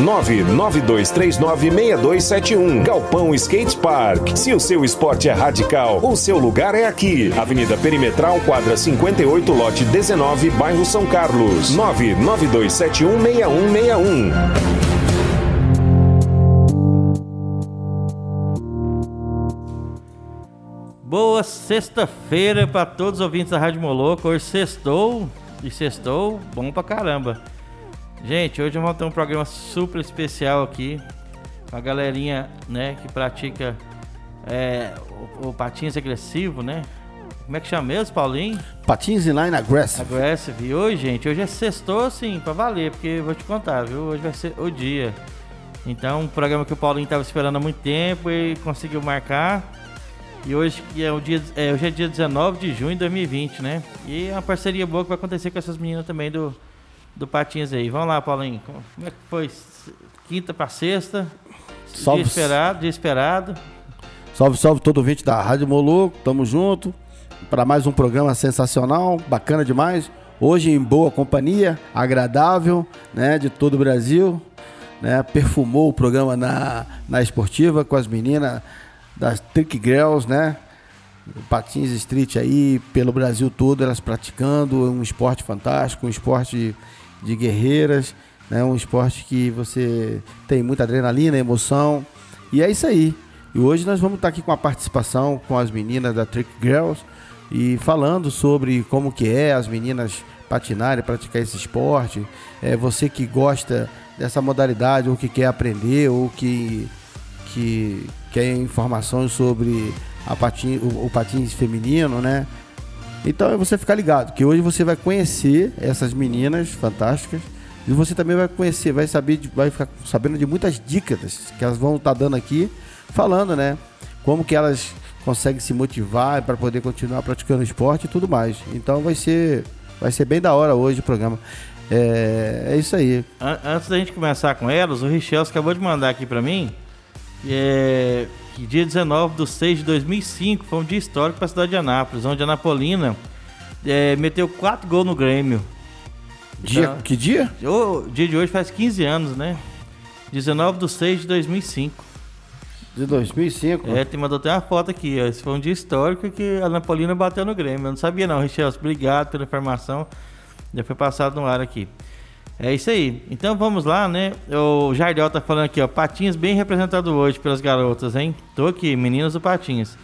992396271. Galpão Skate Park. Se o seu esporte é radical, o seu lugar é aqui. Avenida Perimetral, quadra 58, lote 19, bairro São Carlos. 992716161. Boa sexta-feira para todos os ouvintes da Rádio Moloco. Hoje sextou e sextou bom pra caramba. Gente, hoje vamos ter um programa super especial aqui. Com a galerinha, né, que pratica é, o, o patins agressivo, né? Como é que chama mesmo, Paulinho? Patins Inline Aggressive. Aggressive. E hoje, gente, hoje é sextou, assim, pra valer, porque eu vou te contar, viu? Hoje vai ser o dia. Então, um programa que o Paulinho tava esperando há muito tempo e conseguiu marcar. E hoje que é o dia, é, hoje é dia 19 de junho de 2020, né? E é uma parceria boa que vai acontecer com essas meninas também do, do Patins aí. Vamos lá, Paulinho. Como é que foi? Quinta para sexta. Salve. Dia esperado, dia esperado. Salve, salve todo ouvinte da Rádio Moloco. Tamo junto para mais um programa sensacional, bacana demais. Hoje em boa companhia, agradável, né, de todo o Brasil, né? Perfumou o programa na, na esportiva com as meninas das Trick Girls, né? Patins Street aí pelo Brasil todo, elas praticando um esporte fantástico, um esporte de, guerreiras, né? Um esporte que você tem muita adrenalina, emoção. E é isso aí. E hoje nós vamos estar aqui com a participação com as meninas da Trick Girls e falando sobre como que é as meninas patinarem, praticar esse esporte. É você que gosta dessa modalidade ou que quer aprender ou que que quer informações sobre a patin, o, o patins feminino, né? Então é você ficar ligado, que hoje você vai conhecer essas meninas fantásticas e você também vai conhecer, vai saber, vai ficar sabendo de muitas dicas que elas vão estar dando aqui, falando, né? Como que elas conseguem se motivar para poder continuar praticando esporte e tudo mais. Então vai ser, vai ser bem da hora hoje o programa. É, é isso aí. An- Antes da gente começar com elas, o Richels acabou de mandar aqui pra mim é que dia 19 de 6 de 2005 foi um dia histórico para a cidade de Anápolis, onde a Anapolina é, meteu 4 gols no Grêmio. Dia, Então- que dia? O dia de hoje faz 15 anos, né? 19 de 6 de 2005. De 2005. É, tem mandou até uma foto aqui, ó. Esse foi um dia histórico que a Napolina bateu no Grêmio. Eu não sabia não, Richels. Obrigado pela informação. Já foi passado no ar aqui. É isso aí. Então vamos lá, né? O Jardel tá falando aqui, ó. Patinhas bem representado hoje pelas garotas, hein? Tô aqui, meninas do Patinhas.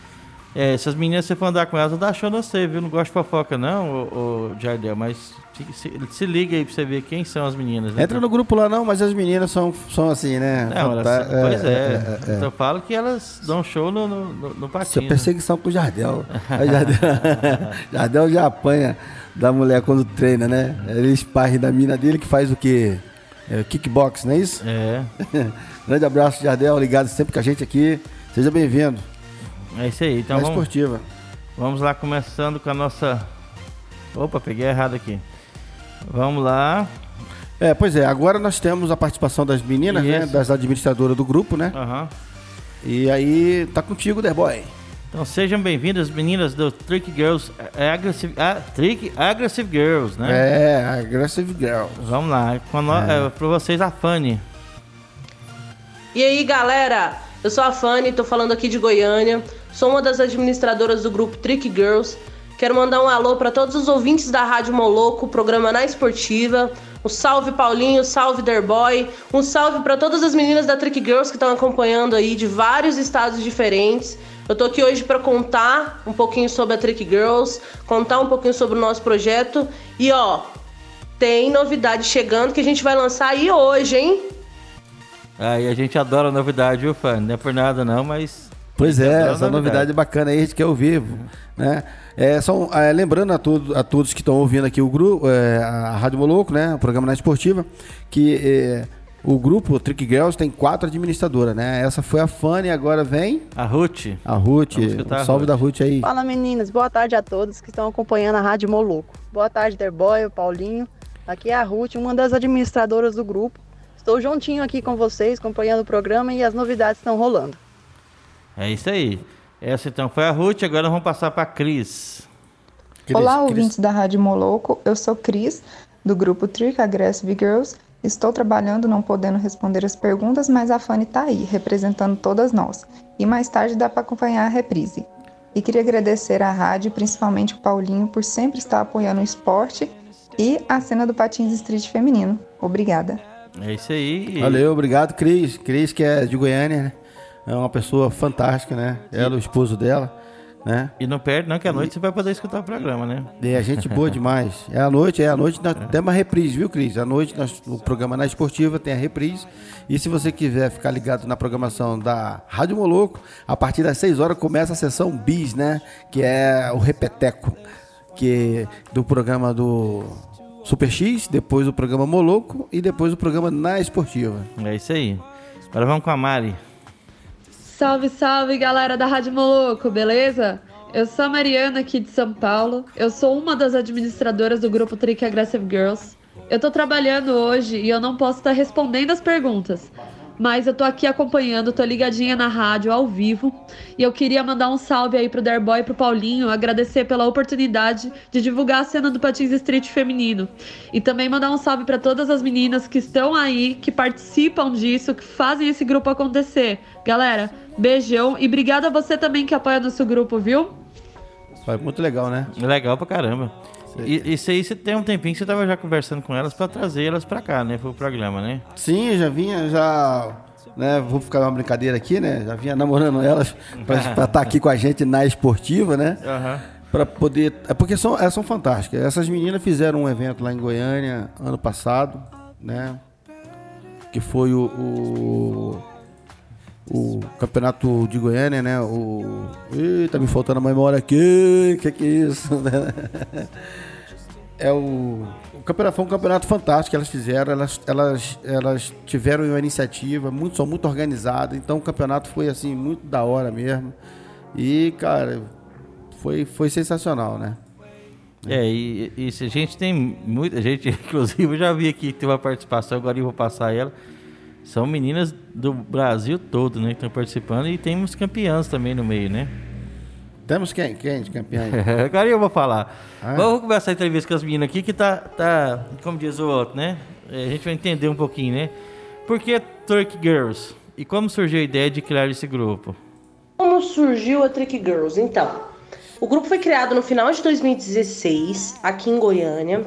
É, essas meninas, você for andar com elas, não dá show no você, viu? Não gosto de fofoca, não, o, o Jardel. Mas se, se- se liga aí pra você ver quem são as meninas. né? Entra no grupo lá não, mas as meninas são, são assim, né? Não, elas, Fanta- pois é. é, é. Então eu falo que elas dão show no, no, no, no Isso é perseguição com o Jardel. Jardel. Jardel já apanha da mulher quando treina, né? Ele esparre da mina dele que faz o quê? É, kickbox, não é isso? É, Grande abraço, Jardel, ligado sempre com a gente aqui. Seja bem-vindo. É isso aí. Então na vamos, esportiva. vamos lá, começando com a nossa. Opa, peguei errado aqui. Vamos lá. É, pois é, agora nós temos a participação das meninas, né? Das administradoras do grupo, né? Aham. E aí, tá contigo, Derboy. Então sejam bem-vindas, meninas do Trick Girls é, Aggressive, ah, Trick Aggressive Girls, né? É, Aggressive Girl. Vamos lá. Com no, é, pra vocês, a Fanny. E aí, galera? Eu sou a Fanny, tô falando aqui de Goiânia. Sou uma das administradoras do grupo Trick Girls. Quero mandar um alô para todos os ouvintes da Rádio Moloco, programa na Esportiva. Um salve Paulinho, salve Derboy. Um salve para todas as meninas da Trick Girls que estão acompanhando aí de vários estados diferentes. Eu tô aqui hoje para contar um pouquinho sobre a Trick Girls, contar um pouquinho sobre o nosso projeto e ó, tem novidade chegando que a gente vai lançar aí hoje, hein? Aí a gente adora novidade, viu, Fanny? Não é por nada não, mas. Pois a gente é, adora essa novidade bacana aí, a gente quer ouvir, né? É, são, é, lembrando a, todo, a todos que estão ouvindo aqui o grupo, é, a Rádio Moloco, né? O programa na esportiva, que é, o grupo Trick Girls tem quatro administradoras, né? Essa foi a Fanny, agora vem A Ruth. a Ruth. A Salve Ruth. da Ruth aí. Fala meninas, boa tarde a todos que estão acompanhando a Rádio Moloco. Boa tarde, Derboy, o Paulinho. Aqui é a Ruth, uma das administradoras do grupo. Estou juntinho aqui com vocês, acompanhando o programa e as novidades estão rolando. É isso aí. Essa então foi a Ruth, agora vamos passar pra Cris. Cris- Olá, Cris- ouvintes da Rádio Moloco. Eu sou Cris, do grupo Trick Aggressive Girls. Estou trabalhando, não podendo responder as perguntas, mas a Fanny está aí, representando todas nós. E mais tarde dá para acompanhar a reprise. E queria agradecer à rádio, principalmente o Paulinho, por sempre estar apoiando o esporte e a cena do Patins Street feminino. Obrigada. É isso aí. Valeu, obrigado, Cris. Cris, que é de Goiânia, né? É uma pessoa fantástica, né? Ela, o esposo dela, né? E não perde não, que à noite você vai poder escutar o programa, né? E a gente boa demais. É à noite, é à noite, nós temos uma reprise, viu, Cris? À noite, nós, o programa na Esportiva tem a reprise. E se você quiser ficar ligado na programação da Rádio Moloco, a partir das 6 horas começa a sessão bis, né? Que é o Repeteco, que é do programa do Super X, depois o programa Moloco e depois o programa na Esportiva. É isso aí. Agora vamos com a Mari. Salve, salve, galera da Rádio Moloco, beleza? Eu sou a Mariana aqui de São Paulo. Eu sou uma das administradoras do grupo Trick Aggressive Girls. Eu tô trabalhando hoje e eu não posso estar respondendo as perguntas. Mas eu tô aqui acompanhando, tô ligadinha na rádio ao vivo. E eu queria mandar um salve aí pro Derboy e pro Paulinho, agradecer pela oportunidade de divulgar a cena do Patins Street feminino. E também mandar um salve para todas as meninas que estão aí, que participam disso, que fazem esse grupo acontecer. Galera, beijão e obrigada a você também que apoia nosso grupo, viu? Foi muito legal, né? Legal pra caramba. E, isso aí, você tem um tempinho que você tava já conversando com elas pra trazer elas pra cá, né? Pro programa, né? Sim, eu já vinha, já. Né, vou ficar uma brincadeira aqui, né? Já vinha namorando elas pra estar aqui com a gente na esportiva, né? Aham. Pra poder. É porque são, elas são fantásticas. Essas meninas fizeram um evento lá em Goiânia ano passado, né? Que foi o. o, o campeonato de Goiânia, né? O. Ih, tá me faltando a memória aqui. Que que é isso? É o. O campeonato foi um campeonato fantástico que elas fizeram. Elas, elas, elas tiveram uma iniciativa, muito, são muito organizadas. Então o campeonato foi assim, muito da hora mesmo. E, cara, foi, foi sensacional, né? É, e, e a gente tem muita gente, inclusive eu já vi aqui que tem uma participação, agora eu vou passar ela. São meninas do Brasil todo, né, que estão participando e temos campeãs também no meio, né? Temos quem? Quem de campeão agora eu vou falar. Ah. Vamos começar a entrevista com as meninas aqui que tá, tá, como diz o outro, né? É, A gente vai entender um pouquinho, né? Por que Turk Girls? E como surgiu a ideia de criar esse grupo? Como surgiu a Trick Girls? Então, o grupo foi criado no final de 2016, aqui em Goiânia.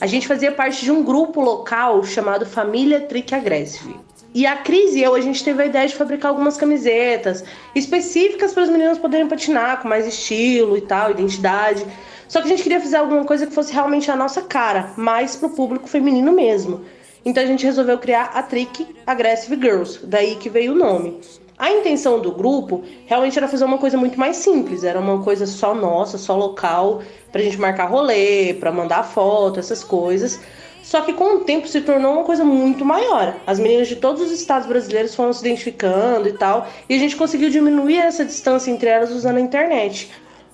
A gente fazia parte de um grupo local chamado Família Trick Aggressive. E a Cris e eu, a gente teve a ideia de fabricar algumas camisetas específicas para as meninas poderem patinar com mais estilo e tal, identidade. Só que a gente queria fazer alguma coisa que fosse realmente a nossa cara, mais pro público feminino mesmo. Então a gente resolveu criar a Trick Aggressive Girls, daí que veio o nome. A intenção do grupo realmente era fazer uma coisa muito mais simples, era uma coisa só nossa, só local, pra gente marcar rolê, pra mandar foto, essas coisas. Só que com o tempo se tornou uma coisa muito maior. As meninas de todos os estados brasileiros foram se identificando e tal, e a gente conseguiu diminuir essa distância entre elas usando a internet.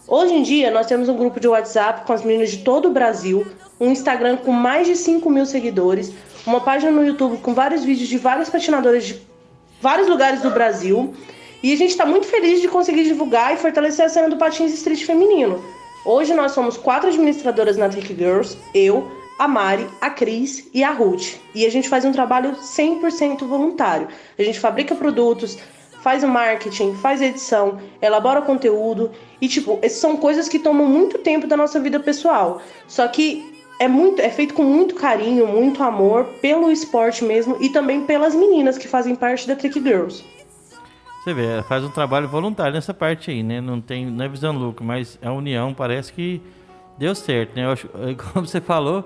Hoje em dia, nós temos um grupo de WhatsApp com as meninas de todo o Brasil, um Instagram com mais de 5 mil seguidores, uma página no YouTube com vários vídeos de várias patinadoras de vários lugares do Brasil. E a gente está muito feliz de conseguir divulgar e fortalecer a cena do patins street feminino. Hoje nós somos quatro administradoras na Trick Girls, eu, a Mari, a Cris e a Ruth. E a gente faz um trabalho 100% voluntário. A gente fabrica produtos, faz o marketing, faz a edição, elabora conteúdo e tipo, são coisas que tomam muito tempo da nossa vida pessoal. Só que é muito, é feito com muito carinho, muito amor pelo esporte mesmo e também pelas meninas que fazem parte da Trick Girls. Você vê, faz um trabalho voluntário nessa parte aí, né? Não tem, não é visando lucro, mas a união parece que deu certo, né? Eu acho, como você falou,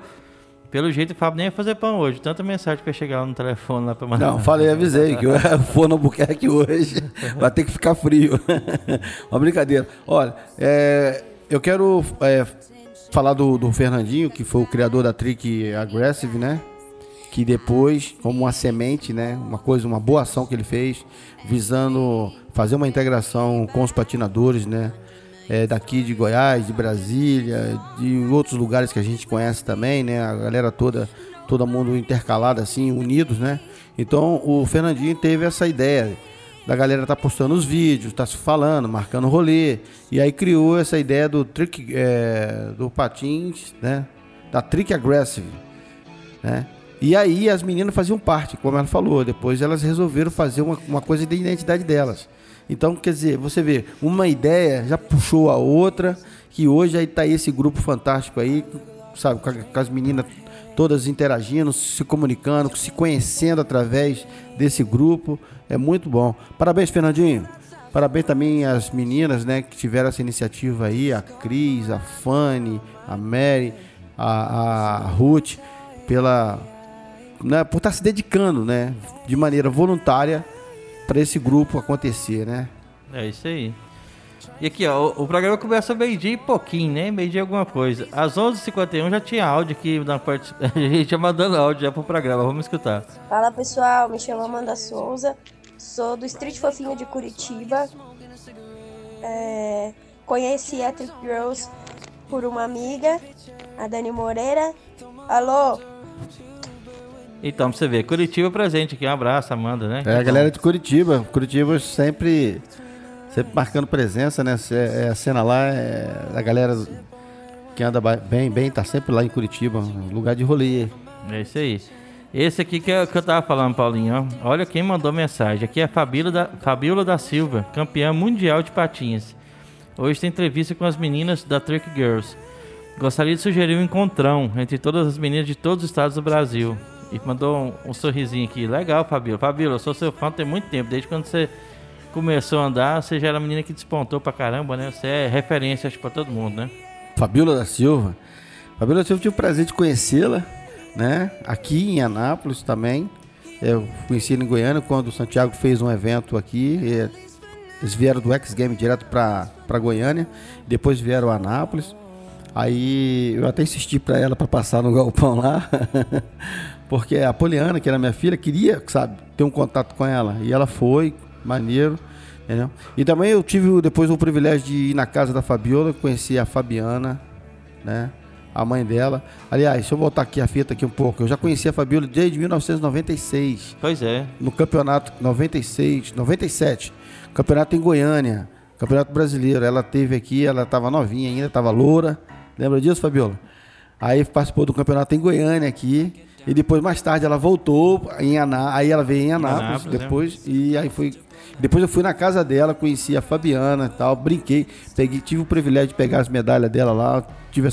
pelo jeito o Fábio nem ia fazer pão hoje. Tanta mensagem pra chegar lá no telefone lá pra mandar. Não, falei, avisei que o forno Albuquerque hoje vai ter que ficar frio. Uma brincadeira. Olha, é, eu quero é, falar do, do Fernandinho, que foi o criador da Trick Aggressive, né? que depois, como uma semente, né, uma coisa, uma boa ação que ele fez, visando fazer uma integração com os patinadores, né, é, daqui de Goiás, de Brasília, de outros lugares que a gente conhece também, né, a galera toda, todo mundo intercalado assim, unidos, né. Então o Fernandinho teve essa ideia da galera tá postando os vídeos, tá se falando, marcando rolê, e aí criou essa ideia do trick, é, do patins, né, da trick aggressive, né. E aí as meninas faziam parte, como ela falou. Depois elas resolveram fazer uma, uma coisa da identidade delas. Então, quer dizer, você vê, uma ideia já puxou a outra, que hoje aí tá esse grupo fantástico aí, sabe, com, a, com as meninas todas interagindo, se comunicando, se conhecendo através desse grupo. É muito bom. Parabéns, Fernandinho. Parabéns também às meninas, né, que tiveram essa iniciativa aí, a Cris, a Fanny, a Mary, a, a Ruth, pela né, por estar tá se dedicando, né, de maneira voluntária para esse grupo acontecer, né? É isso aí. E aqui, ó, o, o programa começa meio-dia e pouquinho, né? Meio-dia alguma coisa. Às 11h51 já tinha áudio aqui na parte. A gente já mandando áudio já pro programa, vamos escutar. Fala pessoal, me chamo Amanda Souza, sou do Street Fofinho de Curitiba. É, conheci a Trick Girls por uma amiga, a Dani Moreira. Alô, então, pra você ver, Curitiba presente aqui. Um abraço, Amanda, né? É, a galera de Curitiba. Curitiba sempre, sempre marcando presença, né? É, a cena lá é a galera que anda bem, bem, tá sempre lá em Curitiba, lugar de rolê. É isso aí. Esse aqui que eu, que eu tava falando, Paulinho, ó. Olha quem mandou mensagem. Aqui é a Fabíola da, Fabíola da Silva, campeã mundial de patins. Hoje tem entrevista com as meninas da Trick Girls. Gostaria de sugerir um encontrão entre todas as meninas de todos os estados do Brasil. E mandou um, um sorrisinho aqui. Legal, Fabíola. Fabíola, eu sou seu fã tem muito tempo. Desde quando você começou a andar, você já era uma menina que despontou pra caramba, né? Você é referência, acho, pra todo mundo, né? Fabíola da Silva. Fabíola da Silva, tive o prazer de conhecê-la, né? Aqui em Anápolis também. Eu conheci em Goiânia quando o Santiago fez um evento aqui. eles vieram do X Game direto pra, pra Goiânia. Depois vieram a Anápolis. Aí eu até insisti para ela para passar no galpão lá. Porque a Poliana, que era minha filha, queria, sabe, ter um contato com ela. E ela foi, maneiro. Entendeu? E também eu tive depois o privilégio de ir na casa da Fabiola, conhecer a Fabiana, né? A mãe dela. Aliás, deixa eu voltar aqui a fita aqui um pouco. Eu já conheci a Fabiola desde 1996. Pois é. No campeonato 96, 97. Campeonato em Goiânia. Campeonato brasileiro. Ela teve aqui, ela estava novinha ainda, estava loura. Lembra disso, Fabiola? Aí participou do campeonato em Goiânia aqui. E depois, mais tarde, ela voltou em Aná, aí ela veio em Anápolis, Anápolis é. depois, é. e aí foi. Depois eu fui na casa dela, conheci a Fabiana e tal, brinquei, peguei, tive o privilégio de pegar as medalhas dela lá, tive,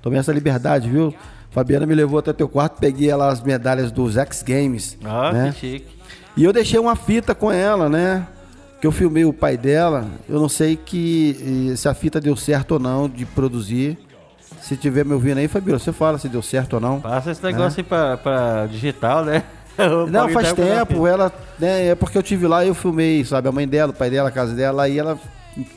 tomei essa liberdade, viu? Fabiana me levou até teu quarto, peguei ela as medalhas dos X Games. Ah, né? que chique. E eu deixei uma fita com ela, né? Que eu filmei o pai dela. Eu não sei que se a fita deu certo ou não de produzir. Se tiver me ouvindo aí, Fabio, você fala se deu certo ou não. Passa esse negócio né? aí pra, pra digital, né? não, faz tempo, ela, né, é porque eu tive lá e eu filmei, sabe, a mãe dela, o pai dela, a casa dela, aí ela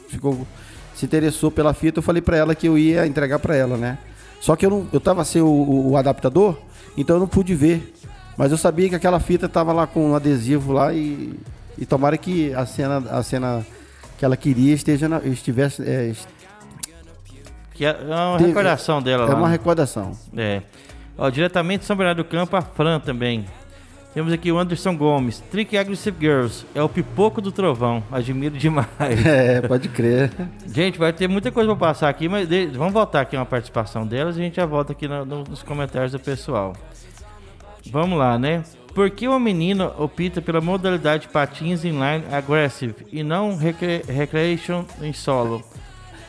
ficou, se interessou pela fita, eu falei pra ela que eu ia entregar pra ela, né? Só que eu não, eu tava sem o, o adaptador, então eu não pude ver. Mas eu sabia que aquela fita tava lá com um adesivo lá e, e tomara que a cena, a cena que ela queria esteja na, estivesse, é, que é uma Teve, recordação dela é lá. É uma recordação. É. Ó, diretamente de São Bernardo do Campo, a Fran também. Temos aqui o Anderson Gomes. Trick Aggressive Girls. É o pipoco do trovão. Admiro demais. É, pode crer. Gente, vai ter muita coisa pra passar aqui, mas de... vamos voltar aqui uma participação delas e a gente já volta aqui no, no, nos comentários do pessoal. Vamos lá, né? Por que uma menina opta pela modalidade patins inline aggressive e não recre... recreation em solo?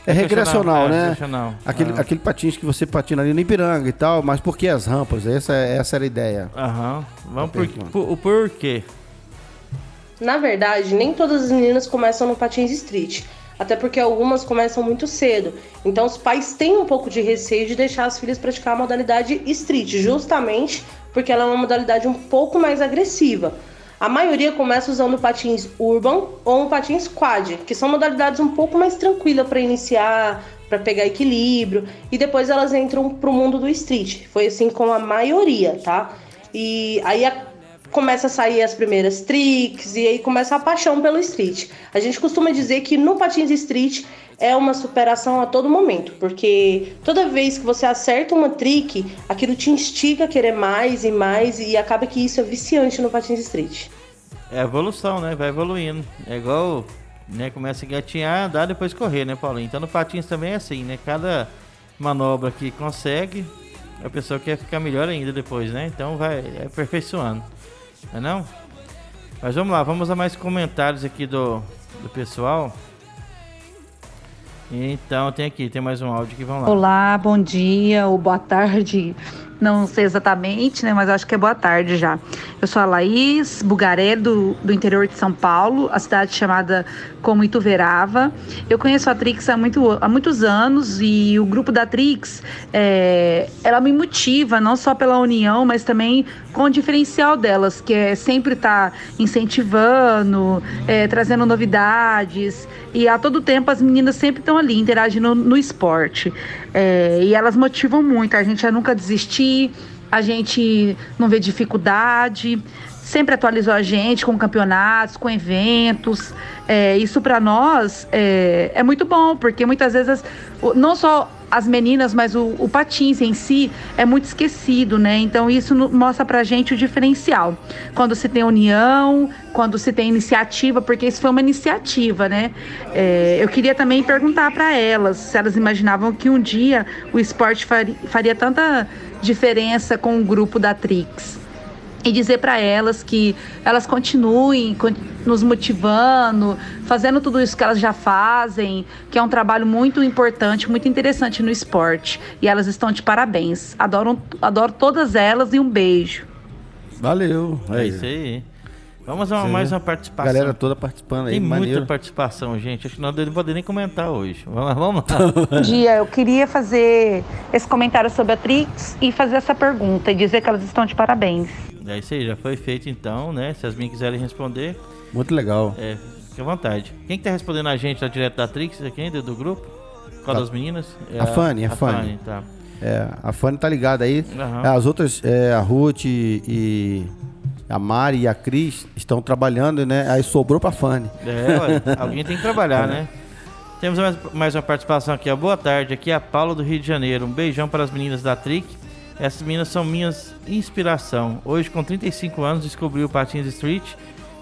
É recreacional, é, né? Recreacional. Aquele, ah. aquele patins que você patina ali no Ipiranga e tal, mas por que as rampas? Essa, essa era a ideia. Aham. Vamos por, por, o porquê. Na verdade, nem todas as meninas começam no patins street. Até porque algumas começam muito cedo. Então os pais têm um pouco de receio de deixar as filhas praticar a modalidade street, justamente porque ela é uma modalidade um pouco mais agressiva. A maioria começa usando patins urban ou um patins quad, que são modalidades um pouco mais tranquilas para iniciar, para pegar equilíbrio, e depois elas entram para o mundo do street. Foi assim com a maioria, tá? E aí a, começa a sair as primeiras tricks e aí começa a paixão pelo street. A gente costuma dizer que no patins street é uma superação a todo momento, porque toda vez que você acerta uma trick, aquilo te instiga a querer mais e mais e acaba que isso é viciante no patins street. É evolução, né? Vai evoluindo. É igual, né? Começa a engatinhar, dá depois correr, né, Paulinho? Então no patins também é assim, né? Cada manobra que consegue, a pessoa quer ficar melhor ainda depois, né? Então vai é aperfeiçoando. Não é não? Mas vamos lá, vamos a mais comentários aqui do, do pessoal. Então tem aqui, tem mais um áudio que vamos lá. Olá, bom dia ou boa tarde. Não sei exatamente, né? Mas acho que é boa tarde já. Eu sou a Laís Bugaré, do, do interior de São Paulo, a cidade chamada como Ituverava. Eu conheço a Trix há, muito, há muitos anos e o grupo da Trix, é, ela me motiva, não só pela união, mas também com o diferencial delas, que é sempre estar tá incentivando, é, trazendo novidades. E a todo tempo as meninas sempre estão ali, interagindo no, no esporte. É, e elas motivam muito, a gente a nunca desistir, a gente não vê dificuldade, sempre atualizou a gente com campeonatos, com eventos. É, isso para nós é, é, muito bom, porque muitas vezes não só as meninas, mas o, o patins em si é muito esquecido, né? Então isso mostra pra gente o diferencial. Quando se tem união, quando se tem iniciativa, porque isso foi uma iniciativa, né? É, eu queria também perguntar para elas se elas imaginavam que um dia o esporte faria, faria tanta diferença com o grupo da Trix e dizer para elas que elas continuem nos motivando, fazendo tudo isso que elas já fazem, que é um trabalho muito importante, muito interessante no esporte. E elas estão de parabéns. Adoro, adoro todas elas e um beijo. Valeu. É isso aí. Vamos a mais uma participação. Galera toda participando aí. Tem maneiro. muita participação, gente. Acho que não vou poder nem comentar hoje. Vamos, vamos lá. Bom dia, eu queria fazer esse comentário sobre a Trix e fazer essa pergunta e dizer que elas estão de parabéns. É isso aí, já foi feito então, né? Se as minhas quiserem responder. Muito legal. É, fique à vontade. Quem que tá respondendo a gente lá direto da Trix aqui, do, do grupo? Qual tá. das meninas? É a Fanny, a, a Fanny. Fanny. tá. É, a Fanny tá ligada aí. Uhum. As outras, é, a Ruth e a Mari e a Cris estão trabalhando, né? Aí sobrou pra Fanny. É, ué, alguém tem que trabalhar, né? Temos mais, mais uma participação aqui. Boa tarde, aqui é a Paula do Rio de Janeiro. Um beijão para as meninas da Trick essas meninas são minhas inspiração. Hoje, com 35 anos, descobri o Patins Street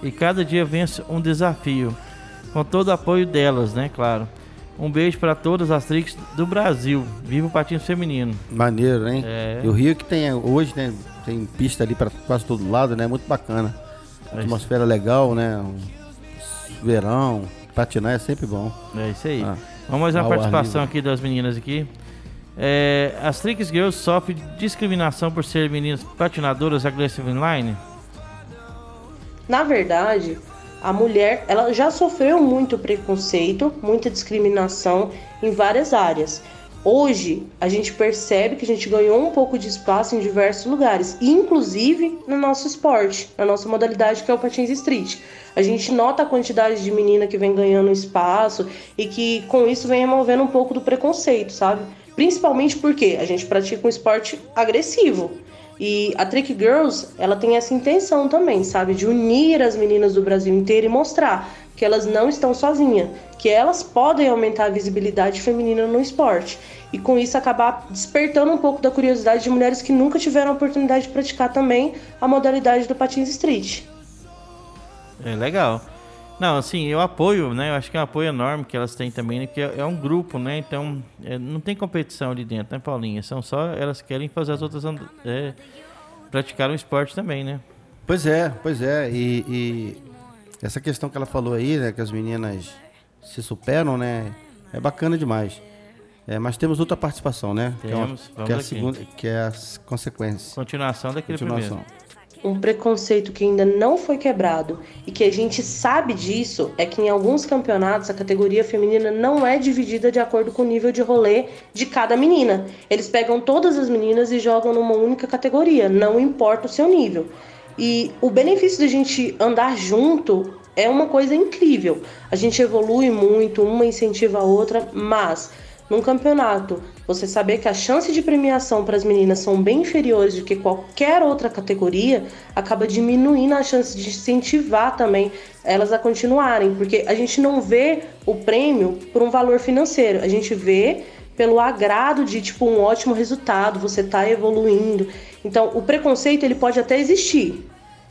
e cada dia venço um desafio. Com todo o apoio delas, né? Claro. Um beijo para todas as tricks do Brasil. Viva o patins feminino. Maneiro, hein? É. E o Rio que tem hoje, né? Tem pista ali para quase todo lado, né? Muito bacana. É Atmosfera legal, né? Verão, patinar é sempre bom. É isso aí. Ah, Vamos mais uma participação aqui das meninas aqui. É, as Tricks Girls sofrem discriminação por ser meninas patinadoras aggressive inline? Na verdade, a mulher ela já sofreu muito preconceito, muita discriminação em várias áreas. Hoje, a gente percebe que a gente ganhou um pouco de espaço em diversos lugares, inclusive no nosso esporte, na nossa modalidade que é o patins street. A gente nota a quantidade de menina que vem ganhando espaço e que com isso vem removendo um pouco do preconceito, sabe? Principalmente porque a gente pratica um esporte agressivo. E a Trick Girls, ela tem essa intenção também, sabe? De unir as meninas do Brasil inteiro e mostrar que elas não estão sozinhas, que elas podem aumentar a visibilidade feminina no esporte. E com isso acabar despertando um pouco da curiosidade de mulheres que nunca tiveram a oportunidade de praticar também a modalidade do patins street. É legal. Não, assim, eu apoio, né? Eu acho que é um apoio enorme que elas têm também, né? Porque é, é um grupo, né? Então, é, não tem competição ali dentro, né, Paulinha? São só, elas querem fazer as outras é, praticar um esporte também, né? Pois é, pois é. E, e, essa questão que ela falou aí, né? Que as meninas se superam, né? É bacana demais. É, mas temos outra participação, né? Temos, que é, uma, que é a segunda, que é as consequências. Continuação daquele Continuação. primeiro um preconceito que ainda não foi quebrado e que a gente sabe disso é que em alguns campeonatos a categoria feminina não é dividida de acordo com o nível de rolê de cada menina. Eles pegam todas as meninas e jogam numa única categoria, não importa o seu nível. E o benefício de a gente andar junto é uma coisa incrível. A gente evolui muito, uma incentiva a outra, mas num campeonato você saber que a chance de premiação para as meninas são bem inferiores do que qualquer outra categoria, acaba diminuindo a chance de incentivar também elas a continuarem, porque a gente não vê o prêmio por um valor financeiro, a gente vê pelo agrado de tipo um ótimo resultado, você tá evoluindo. Então, o preconceito ele pode até existir,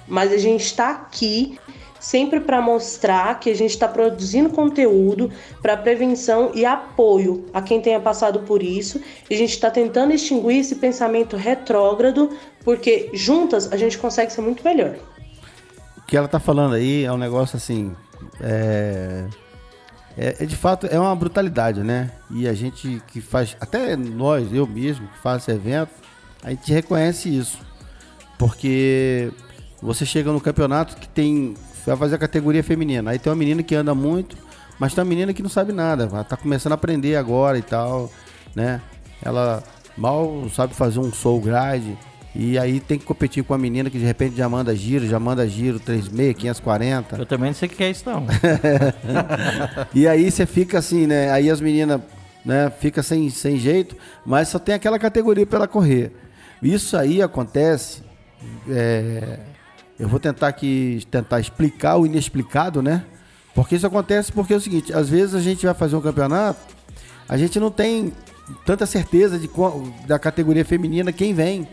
mas a gente está aqui sempre para mostrar que a gente está produzindo conteúdo para prevenção e apoio a quem tenha passado por isso. E a gente está tentando extinguir esse pensamento retrógrado, porque juntas a gente consegue ser muito melhor. O que ela está falando aí é um negócio assim. É... É, é, de fato é uma brutalidade, né? E a gente que faz, até nós, eu mesmo, que esse evento, a gente reconhece isso. Porque você chega no campeonato que tem vai fazer a categoria feminina. Aí tem uma menina que anda muito, mas tem uma menina que não sabe nada, ela tá começando a aprender agora e tal, né? Ela mal sabe fazer um soul grade e aí tem que competir com a menina que de repente já manda giro, já manda giro 36, 540. Eu também não sei o que é isso não. e aí você fica assim, né? Aí as meninas, né, fica sem, sem jeito, mas só tem aquela categoria para ela correr. Isso aí acontece é, eu vou tentar aqui tentar explicar o inexplicado, né? Porque isso acontece porque é o seguinte, às vezes a gente vai fazer um campeonato, a gente não tem tanta certeza de da categoria feminina quem vem,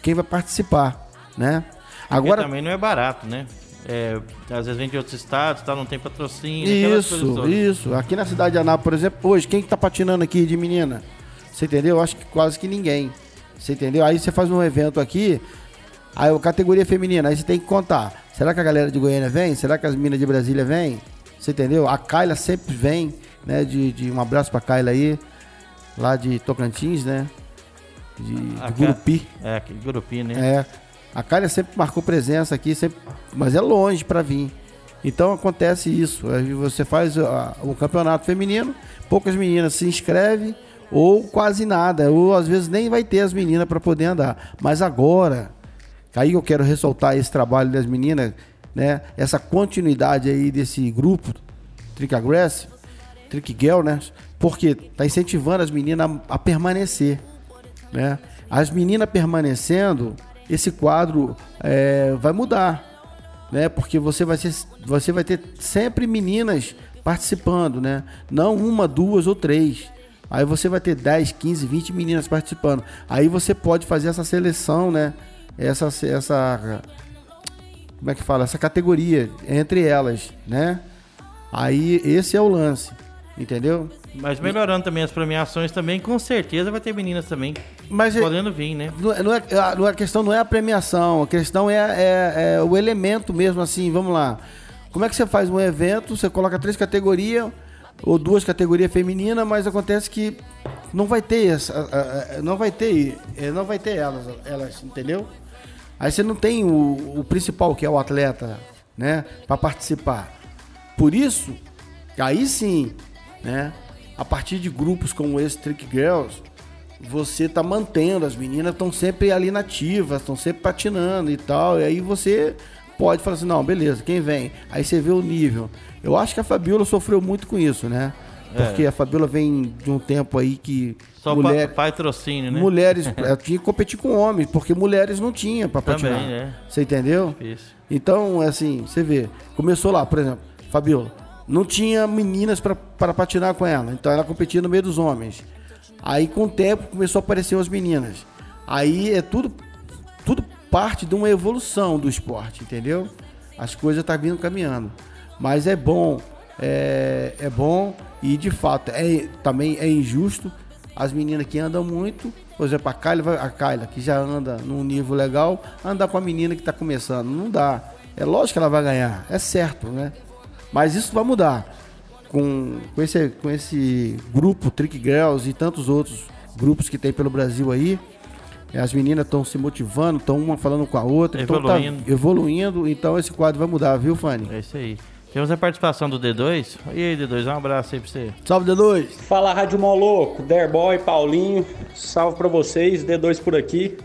quem vai participar, né? Agora também não é barato, né? É, às vezes vem de outros estados, tá, não tem patrocínio. Isso, isso. Aqui na cidade de Anápolis, por exemplo, hoje, quem que tá patinando aqui de menina? Você entendeu? Acho que quase que ninguém. Você entendeu? Aí você faz um evento aqui, Aí a categoria feminina, aí você tem que contar. Será que a galera de Goiânia vem? Será que as minas de Brasília vêm? Você entendeu? A Kyla sempre vem, né? De, de um abraço pra Kyla aí, lá de Tocantins, né? De, de Gurupi. É, Gurupi, né? É. A Kyla sempre marcou presença aqui, sempre, mas é longe para vir. Então acontece isso. Você faz o campeonato feminino, poucas meninas se inscrevem, ou quase nada, ou às vezes nem vai ter as meninas para poder andar. Mas agora, Aí eu quero ressaltar esse trabalho das meninas, né? Essa continuidade aí desse grupo, Trick Aggressive, Trick Girl, né? Porque tá incentivando as meninas a, a permanecer, né? As meninas permanecendo, esse quadro é, vai mudar, né? Porque você vai, ser, você vai ter sempre meninas participando, né? Não uma, duas ou três. Aí você vai ter 10, 15, 20 meninas participando. Aí você pode fazer essa seleção, né? Essa, essa como é que fala? Essa categoria entre elas, né? Aí esse é o lance, entendeu? Mas melhorando também as premiações também, com certeza vai ter meninas também Mas é- podendo vir, né? Não é, não é, a questão não é a premiação, a questão é, é, é, o elemento mesmo, assim, vamos lá. Como é que você faz um evento, você coloca três categorias, ou duas categorias femininas, mas acontece que não vai ter essa, não vai ter, é, não vai ter elas, elas, entendeu? Aí você não tem o, o principal, que é o atleta, né, para participar. Por isso, aí sim, né, a partir de grupos como esse Trick Girls, você tá mantendo, as meninas estão sempre ali nativas, estão sempre patinando e tal, e aí você pode falar assim, não, beleza, quem vem? Aí você vê o nível. Eu acho que a Fabiola sofreu muito com isso, né? Porque é. a Fabiola vem de um tempo aí que. Só mulher, patrocínio, né? Mulheres. ela tinha que competir com homens, porque mulheres não tinham pra patinar. Também, né? Você entendeu? Isso. Então, é assim, você vê. Começou lá, por exemplo, Fabiola. Não tinha meninas para patinar com ela. Então ela competia no meio dos homens. Aí com o tempo começou a aparecer as meninas. Aí é tudo, tudo parte de uma evolução do esporte, entendeu? As coisas estão tá vindo caminhando. Mas é bom, é, é bom e de fato, é, também é injusto as meninas que andam muito, por exemplo, a Kyla, a Kyla que já anda num nível legal, andar com a menina que está começando. Não dá. É lógico que ela vai ganhar, é certo, né? Mas isso vai mudar. Com, com, esse, com esse grupo Trick Girls e tantos outros grupos que tem pelo Brasil aí, as meninas estão se motivando, estão uma falando com a outra, estão tá evoluindo, então esse quadro vai mudar, viu, Fanny? É isso aí. Temos a participação do D2. E aí, D2, um abraço aí pra você. Salve, D2. Fala, Rádio Moloco, Derboy, Paulinho. Salve pra vocês, D2 por aqui.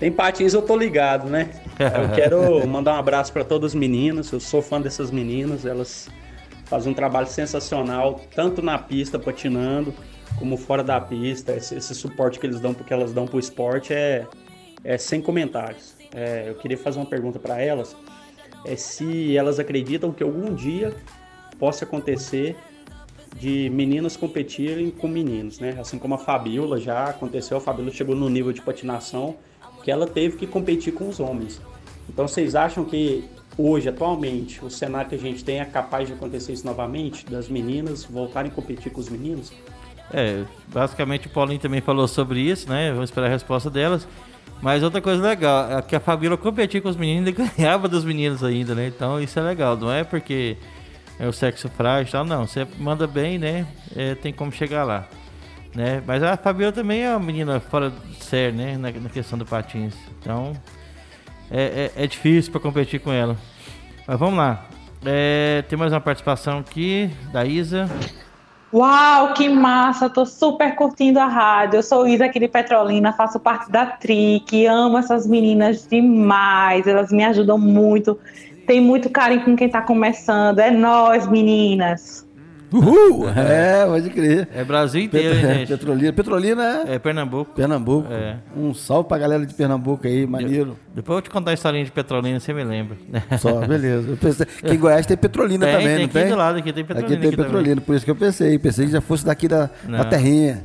Tem patins, eu tô ligado, né? Eu quero mandar um abraço para todas as meninas. Eu sou fã dessas meninas. Elas fazem um trabalho sensacional, tanto na pista patinando, como fora da pista, esse, esse suporte que eles dão, porque elas dão para o esporte é, é sem comentários. É, eu queria fazer uma pergunta para elas, é se elas acreditam que algum dia possa acontecer de meninas competirem com meninos, né? Assim como a Fabiola já aconteceu, a Fabiola chegou no nível de patinação que ela teve que competir com os homens. Então vocês acham que hoje, atualmente, o cenário que a gente tem é capaz de acontecer isso novamente? Das meninas voltarem a competir com os meninos? É, basicamente o Paulinho também falou sobre isso, né? Vamos esperar a resposta delas. Mas outra coisa legal é que a Fabiola competia com os meninos e ganhava dos meninos ainda, né? Então isso é legal, não é porque é o sexo frágil e tal, não. Você manda bem, né? É, tem como chegar lá. Né? Mas a Fabiola também é uma menina fora de série, né? Na, na questão do patins. Então é, é, é difícil para competir com ela. Mas vamos lá. É, tem mais uma participação aqui da Isa. Uau, que massa! Tô super curtindo a rádio. Eu sou Isa aqui de Petrolina, faço parte da TRIC, amo essas meninas demais, elas me ajudam muito. Tem muito carinho com quem tá começando. É nós, meninas. Uhul! É, pode crer. É Brasil inteiro, Petro, hein, gente? Petrolina. Petrolina é. É Pernambuco. Pernambuco. É. Um salve pra galera de Pernambuco aí, maneiro. Depois eu vou te contar a historinha de Petrolina, você me lembra. Só, beleza. Pensei, que em Goiás tem Petrolina Tem, também, tem não aqui tem? do lado, aqui tem Petrolina Aqui tem aqui também. Petrolina, por isso que eu pensei. Pensei que já fosse daqui da, Não. da terrinha.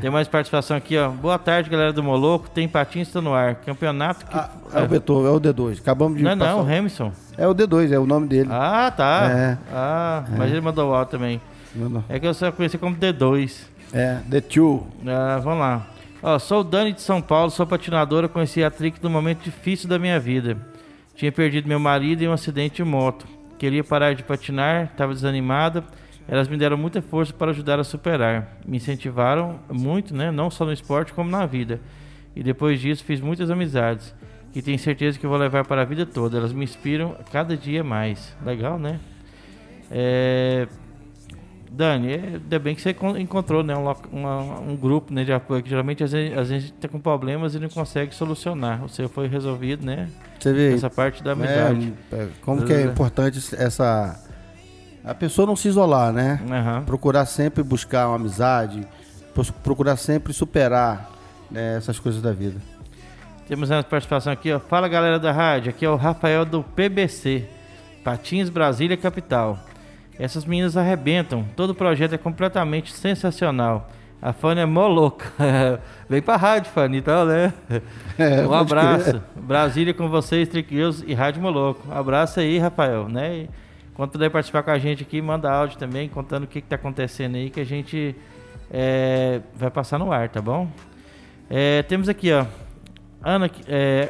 Tem mais participação aqui, ó. Boa tarde, galera do Moloco. Tem patins está no ar. Campeonato que. É o Beethoven, é o D2. Acabamos de Não, não, passar. o Hamilton. É o D2, é o nome dele. Ah, tá. É. Ah, É. mas ele mandou o áudio também. Mandou. É que eu só conheci como D2. É, D2. Ah, vamos lá. Ó, sou o Dani de São Paulo, sou patinadora, conheci a Trick no momento difícil da minha vida. Tinha perdido meu marido em um acidente de moto. Queria parar de patinar, estava desanimada. Elas me deram muita força para ajudar a superar. Me incentivaram muito, né? Não só no esporte, como na vida. E depois disso fiz muitas amizades. Que tenho certeza que vou levar para a vida toda. Elas me inspiram cada dia mais. Legal, né? É... Dani, é- ainda bem que você con- encontrou né, um, uma- um grupo né, de apoio, que geralmente às vezes, a gente tá com problemas e não consegue solucionar. O seu foi resolvido, né? Você vê. Essa parte da amizade. É, é, como que é importante essa. A pessoa não se isolar, né? Aham. Procurar sempre buscar uma amizade, procurar sempre superar né, essas coisas da vida. Temos uma participação aqui, ó. Fala galera da rádio, aqui é o Rafael do PBC, Patins Brasília Capital. Essas meninas arrebentam, todo o projeto é completamente sensacional. A Fanny é mó louca. Vem pra rádio, Fanny, então, né? É, um abraço. Brasília com vocês, Triquilhos e Rádio Moloco. Um abraço aí, Rafael, né? E quando puder participar com a gente aqui, manda áudio também, contando o que, que tá acontecendo aí, que a gente é, vai passar no ar, tá bom? É, temos aqui, ó. Ana, que- é,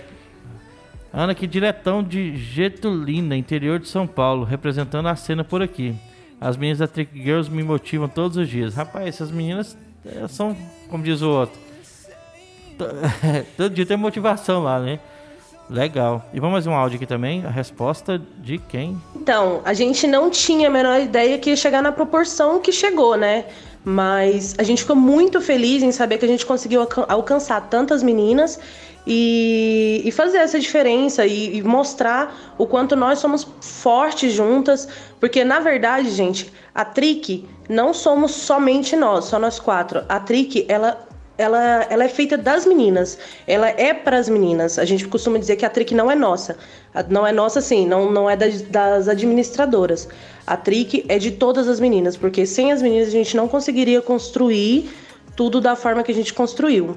Ana aqui diretão de Getulina, interior de São Paulo, representando a cena por aqui. As meninas da Trick Girls me motivam todos os dias. Rapaz, essas meninas eh, são, como diz o outro, to- todo dia tem motivação lá, né? Legal. E vamos mais um áudio aqui também. A resposta de quem? Então, a gente não tinha a menor ideia que ia chegar na proporção que chegou, né? Mas a gente ficou muito feliz em saber que a gente conseguiu alcan- alcançar tantas meninas e, e fazer essa diferença e, e mostrar o quanto nós somos fortes juntas. Porque, na verdade, gente, a Trick não somos somente nós, só nós quatro. A Trick, ela ela, ela é feita das meninas. Ela é para as meninas. A gente costuma dizer que a trick não é nossa. Não é nossa, sim, não, não é das, das administradoras. A trick é de todas as meninas, porque sem as meninas a gente não conseguiria construir tudo da forma que a gente construiu.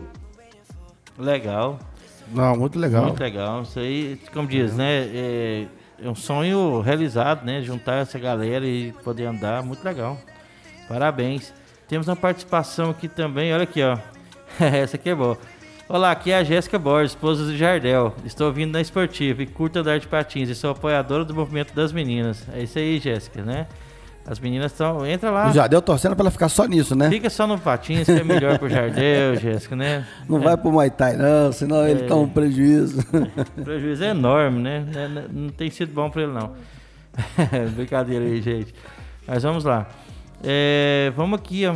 Legal. Não, muito legal. Muito legal. Isso aí, como diz, né? É, é um sonho realizado, né? Juntar essa galera e poder andar. Muito legal. Parabéns. Temos uma participação aqui também. Olha aqui, ó. essa aqui é boa. Olá, aqui é a Jéssica Borges, esposa do Jardel. Estou vindo na esportiva e curto andar de patins e sou apoiadora do movimento das meninas. É isso aí, Jéssica, né? As meninas estão. Entra lá. O Jardel torcendo pra ela ficar só nisso, né? Fica só no patins, que é melhor pro Jardel, Jéssica, né? Não vai pro Muay Thai, não, senão ele É. toma um prejuízo. Prejuízo é enorme, né? Né, né, Não tem sido bom pra ele, não. Brincadeira aí, gente. Mas vamos lá. É, vamos aqui, ó.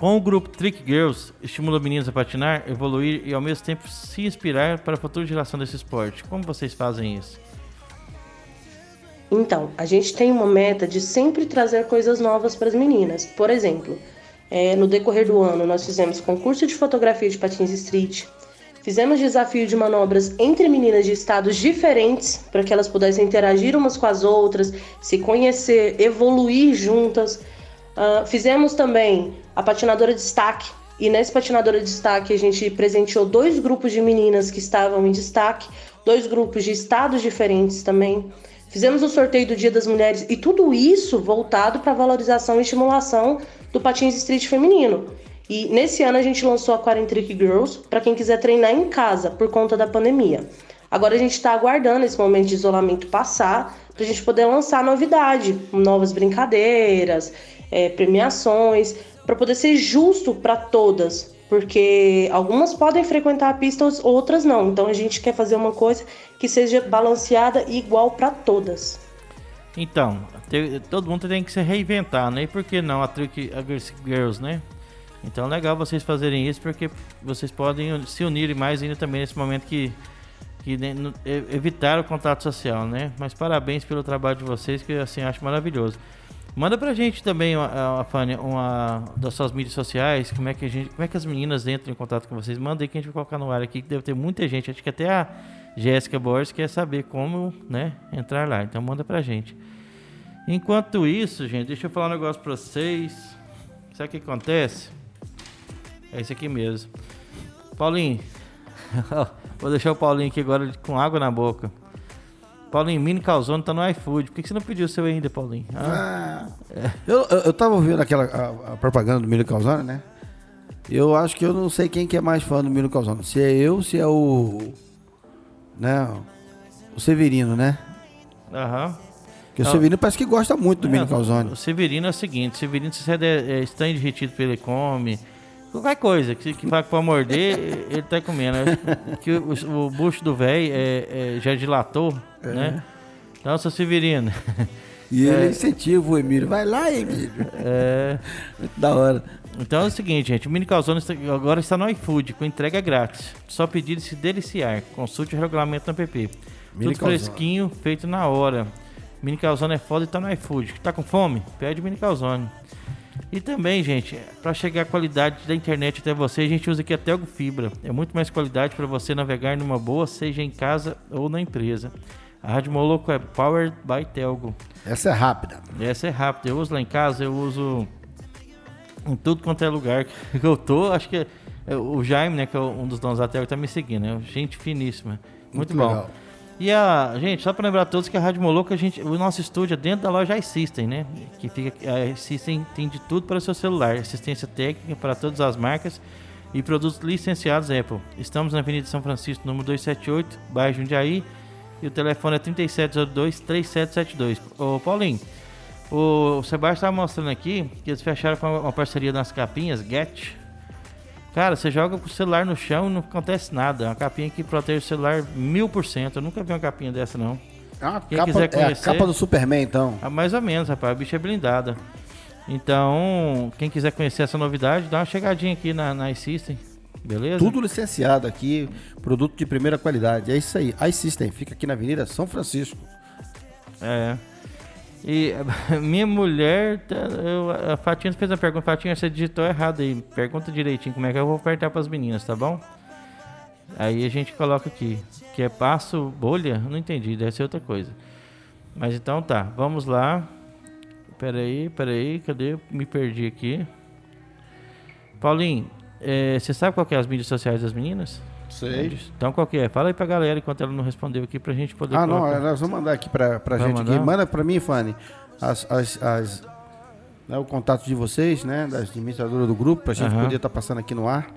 Com o grupo Trick Girls, estimula meninos a patinar, evoluir e ao mesmo tempo se inspirar para a futura geração desse esporte. Como vocês fazem isso? Então, a gente tem uma meta de sempre trazer coisas novas para as meninas. Por exemplo, É, no decorrer do ano, nós fizemos concurso de fotografia de patins street, fizemos desafio de manobras entre meninas de estados diferentes para que elas pudessem interagir umas com as outras, se conhecer, evoluir juntas. Uh, fizemos também a patinadora de destaque, e nesse patinadora de destaque a gente presenteou dois grupos de meninas que estavam em destaque, dois grupos de estados diferentes também. Fizemos o sorteio do Dia das Mulheres e tudo isso voltado para valorização e estimulação do patins street feminino. E nesse ano a gente lançou a Quarentric Girls para quem quiser treinar em casa por conta da pandemia. Agora a gente está aguardando esse momento de isolamento passar para a gente poder lançar novidade, novas brincadeiras, é, premiações, para poder ser justo para todas, porque algumas podem frequentar a pista, outras não. Então a gente quer fazer uma coisa que seja balanceada e igual para todas. Então, todo mundo tem que se reinventar, né? E por que não a Trick Girls, né? Então legal vocês fazerem isso porque vocês podem se unir mais ainda também nesse momento que, que evitar o contato social, né? Mas parabéns pelo trabalho de vocês que assim acho maravilhoso. Manda pra gente também, a, Fanny, uma das suas mídias sociais, como é que a gente, como é que as meninas entram em contato com vocês. Manda aí que a gente vai colocar no ar aqui, que deve ter muita gente. Acho que até a Jéssica Borges quer saber como, né, entrar lá. Então manda pra gente. Enquanto isso, gente, deixa eu falar um negócio pra vocês. Sabe o que acontece? É isso aqui mesmo. Paulinho, vou deixar o Paulinho aqui agora com água na boca. Paulinho, Mini Calzone tá no iFood. Por que, que você não pediu o seu ainda, Paulinho? Ah, é. eu, eu, eu tava ouvindo aquela a, a propaganda do Mini Calzone, né? Eu acho que eu não sei quem que é mais fã do Mini Calzone. Se é eu, se é o. Né? O Severino, né? Aham. Porque o Severino parece que gosta muito do é, Mini Calzone. O Severino é o seguinte: o Severino, se você é, é stand retido pelo come, qualquer coisa que, que vai pra morder, ele tá comendo. Que o, o bucho do velho é, é, já dilatou é. né? Então, seu Severino. E ele é. incentiva o Emílio. Vai lá, Emílio. É. Muito da hora. Então é o seguinte, gente. O Mini Calzone agora está no iFood, com entrega grátis. Só pedir e se deliciar. Consulte o regulamento no app. Mini Tudo calzone. fresquinho, feito na hora. Mini Calzone é foda e tá no iFood. Tá com fome? Pede Mini Calzone. E também, gente, para chegar a qualidade da internet até você, a gente usa aqui a Telgo Fibra. É muito mais qualidade para você navegar numa boa, seja em casa ou na empresa. A Rádio Moloco é Powered by Telgo. Essa é rápida. Essa é rápida. Eu uso lá em casa, eu uso em tudo quanto é lugar que eu tô. Acho que é, o Jaime, né, que é um dos donos da Telgo, tá me seguindo. Né? Gente finíssima. Muito, Muito bom. Legal. E a gente, só para lembrar a todos que a Rádio Moloco, a gente, o nosso estúdio é dentro da loja iSystem, né? Que fica a iSystem tem de tudo para o seu celular, assistência técnica para todas as marcas e produtos licenciados Apple. Estamos na Avenida São Francisco, número 278, bairro Jundiaí. E o telefone é 3702-3772. Ô Paulinho, o Sebastião estava mostrando aqui que eles fecharam com uma parceria nas capinhas, Get. Cara, você joga com o celular no chão e não acontece nada. É uma capinha que protege o celular mil por cento. Eu nunca vi uma capinha dessa, não. Ah, Quem capa, conhecer, é a capa do Superman, então. Ah, mais ou menos, rapaz. A bicha é blindada. Então, quem quiser conhecer essa novidade, dá uma chegadinha aqui na, na iSystem. Beleza? Tudo licenciado aqui, produto de primeira qualidade. É isso aí. iSystem fica aqui na Avenida São Francisco. É. E minha mulher, tá, eu, a Fatinha fez a pergunta, Fatinha, você digitou errado aí. Pergunta direitinho como é que eu vou apertar para as meninas, tá bom? Aí a gente coloca aqui, que é passo bolha? Não entendi, deve ser outra coisa. Mas então tá, vamos lá. Pera aí, pera aí, cadê? Me perdi aqui. Paulinho, é, você sabe qual que é as mídias sociais das meninas? Sei. Então qual que é? Fala aí pra galera enquanto ela não respondeu aqui pra gente poder. Ah, colocar. não, nós vamos mandar aqui pra, pra gente mandar? aqui. Manda pra mim, Fanny, as, as, as né, o contato de vocês, né? Das administradoras do grupo, pra gente uhum. poder estar tá passando aqui no ar.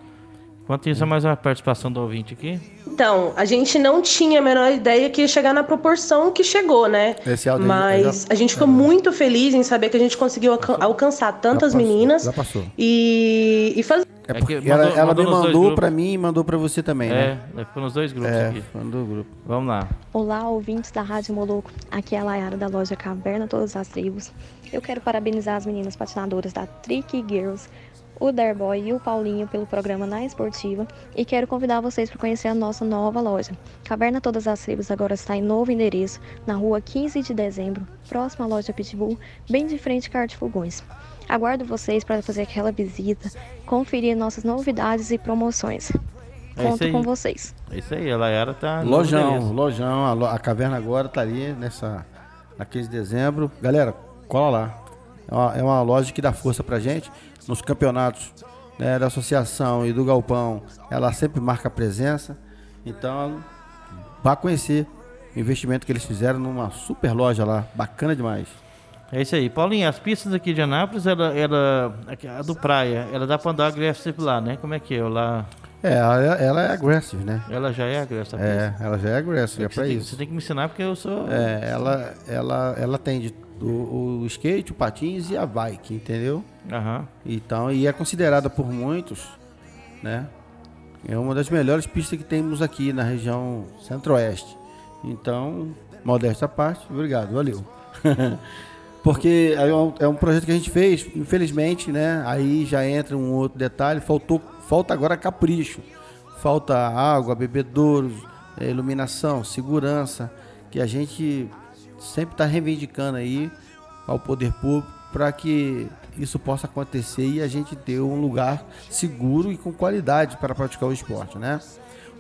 Enquanto isso, é mais uma participação do ouvinte aqui. Então, a gente não tinha a menor ideia que ia chegar na proporção que chegou, né? Esse áudio Mas já, a gente ficou é. muito feliz em saber que a gente conseguiu alcançar tantas já passou, meninas. Já passou. E, e fazer. É porque é ela, ela mandou me mandou para mim e mandou para você também, é, né? É, ficou nos dois grupos é, aqui. Mandou grupo. Vamos lá. Olá, ouvintes da Rádio Moloco. Aqui é a Layara da loja Caverna Todas as Tribos. Eu quero parabenizar as meninas patinadoras da Trick Girls o Derboy e o Paulinho pelo programa Na Esportiva e quero convidar vocês para conhecer a nossa nova loja. Caverna Todas as Tribos agora está em novo endereço, na rua 15 de dezembro, próxima à loja Pitbull, bem de frente a Arte Fogões. Aguardo vocês para fazer aquela visita, conferir nossas novidades e promoções. É Conto com vocês. É isso aí, a Layara tá. Lojão, lojão, a, lo- a caverna agora tá ali nessa, na 15 de dezembro. Galera, cola lá. É uma, é uma loja que dá força pra gente nos campeonatos né, da associação e do Galpão. Ela sempre marca presença. Então, vá conhecer o investimento que eles fizeram numa super loja lá. Bacana demais. É isso aí. Paulinho, as pistas aqui de Anápolis, ela, ela, a do Praia, ela dá pra andar agressivo lá, né? Como é que é? Lá, É, ela, ela é aggressive, né? ela já é agressiva. É, ela já é aggressive, é Você pra tem, isso. você tem que me ensinar porque eu sou. É, ela, ela, ela tem de- o, o skate, o patins e a bike, entendeu? Aham. Então, e é considerada por muitos, né? É uma das melhores pistas que temos aqui na região centro-oeste. Então, modesta parte, obrigado, valeu. Porque é um, é um projeto que a gente fez, infelizmente, né? Aí já entra um outro detalhe, faltou, falta agora capricho. Falta água, bebedouros, eh, iluminação, segurança, que a gente sempre está reivindicando aí ao poder público para que isso possa acontecer e a gente ter um lugar seguro e com qualidade para praticar o esporte, né?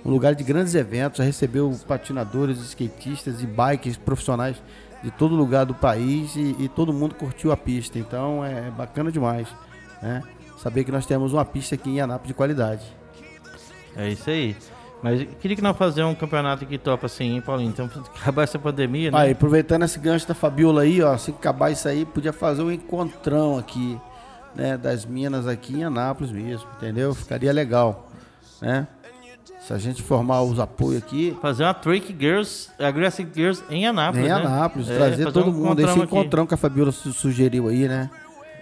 Um lugar de grandes eventos, recebeu patinadores, skatistas e bikes profissionais de todo lugar do país e, e todo mundo curtiu a pista. Então é bacana demais, né? Saber que nós temos uma pista aqui em Anápolis de qualidade. É isso aí. Mas queria que nós fazer um campeonato aqui top assim, hein, Paulinho? Então, acabar essa pandemia, né? Aí, aproveitando esse gancho da Fabiola aí, ó, assim que acabar isso aí, podia fazer um encontrão aqui, né, das minas aqui em Anápolis mesmo, entendeu? Ficaria legal, né? Se a gente formar os apoios aqui, Fazer uma Trick Girls, Aggressive Girls em Anápolis. em né? Anápolis, É, trazer todo um mundo, esse encontrão aqui. que a Fabiola su- sugeriu aí, né?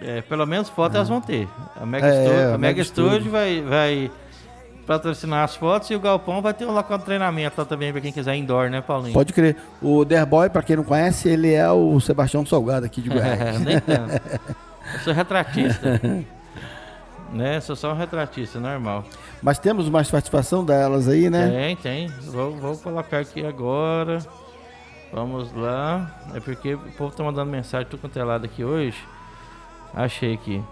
É, pelo menos fotos elas vão ter. A Mega, É, Studio, a a Mega Mega Studio. Vai, vai patrocinar as fotos e o Galpão vai ter um local de treinamento lá também pra quem quiser indoor, né, Paulinho? Pode crer. O Derboy, pra quem não conhece, ele é o Sebastião Salgado aqui de Goiás. Nem tanto. Eu sou retratista. né? Sou só um retratista, normal. Mas temos mais participação delas aí, né? Tem, tem. Vou, vou colocar aqui agora. Vamos lá. É porque o povo tá mandando mensagem tudo quanto é lado aqui hoje. Achei aqui.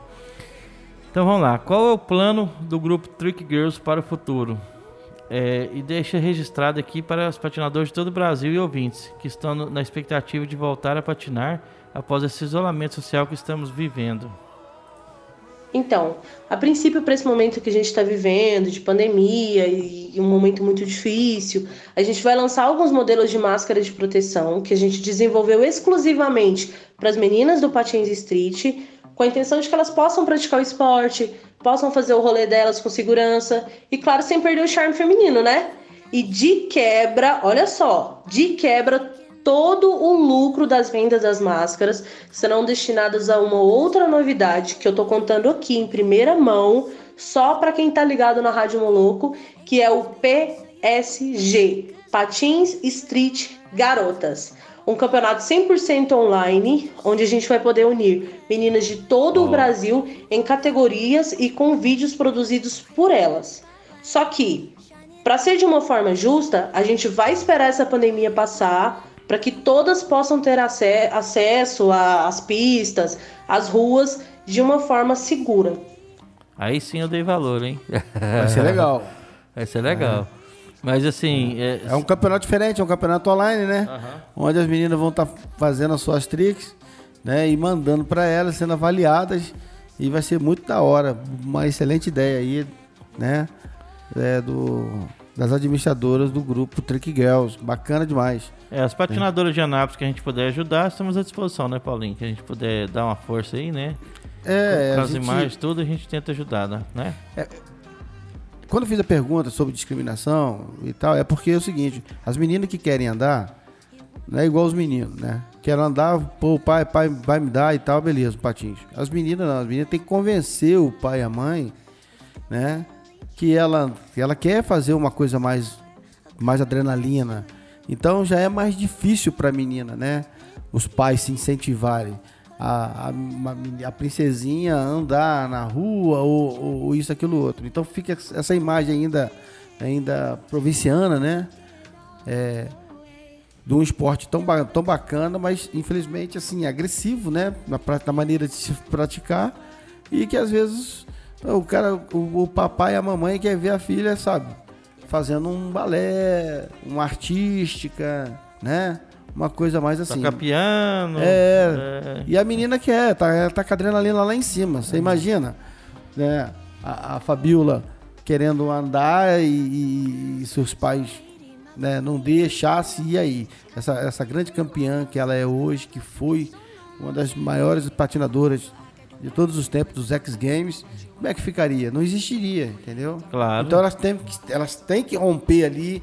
Então vamos lá. Qual é o plano do grupo Trick Girls para o futuro? É, e deixa registrado aqui para os patinadores de todo o Brasil e ouvintes que estão na expectativa de voltar a patinar após esse isolamento social que estamos vivendo. Então, a princípio, para esse momento que a gente está vivendo, de pandemia e, e um momento muito difícil, a gente vai lançar alguns modelos de máscara de proteção que a gente desenvolveu exclusivamente para as meninas do Patins Street, com a intenção de que elas possam praticar o esporte, possam fazer o rolê delas com segurança e, claro, sem perder o charme feminino, né? E de quebra, olha só, de quebra, todo o lucro das vendas das máscaras serão destinadas a uma outra novidade que eu tô contando aqui em primeira mão, só para quem tá ligado na Rádio Moloco, que é o PSG, Patins Street Garotas. Um campeonato 100% online, onde a gente vai poder unir meninas de todo o Brasil em categorias e com vídeos produzidos por elas. Só que, para ser de uma forma justa, a gente vai esperar essa pandemia passar para que todas possam ter ace- acesso às pistas, às ruas, de uma forma segura. Aí sim eu dei valor, hein? Vai ser legal. Vai ser legal. Mas assim, é, É um campeonato diferente, é um campeonato online, né? Onde as meninas vão estar fazendo as suas tricks, né? E mandando para elas, sendo avaliadas. E vai ser muito da hora. Uma excelente ideia aí, né? É, do, das administradoras do grupo Trick Girls. Bacana demais. É, as patinadoras de Anápolis que a gente puder ajudar, estamos à disposição, né, Paulinho? Que a gente puder dar uma força aí, né? É, Com as gente- imagens, tudo, a gente tenta ajudar, né? Quando eu fiz a pergunta sobre discriminação e tal, é porque é o seguinte, as meninas que querem andar, não é igual os meninos, né? Quero andar, pô, o pai, pai vai me dar e tal, beleza, patins. As meninas não, as meninas têm que convencer o pai e a mãe, né? Que ela, que ela quer fazer uma coisa mais, mais adrenalina. Então já é mais difícil para a menina, né? Os pais se incentivarem. a, a, a princesinha andar na rua ou, ou- ou isso, aquilo, outro. Então fica essa imagem ainda, ainda provinciana, né? É, de um esporte tão, tão bacana, mas infelizmente assim, agressivo, né? Na, na maneira de se praticar. E que às vezes o cara, o, o papai e a mamãe quer ver a filha, sabe? Fazendo um balé, uma artística, né? Uma coisa mais assim. Tocar piano. É. é. E a menina quer, tá, tá com a adrenalina lá em cima. Você imagina? Né? A, a Fabiola querendo andar e, e- e seus pais né, não deixassem. E aí? Essa, essa grande campeã que ela é hoje, que foi uma das maiores patinadoras de todos os tempos dos X Games, como é que ficaria? Não existiria, entendeu? Claro. Então elas têm que, elas têm que romper ali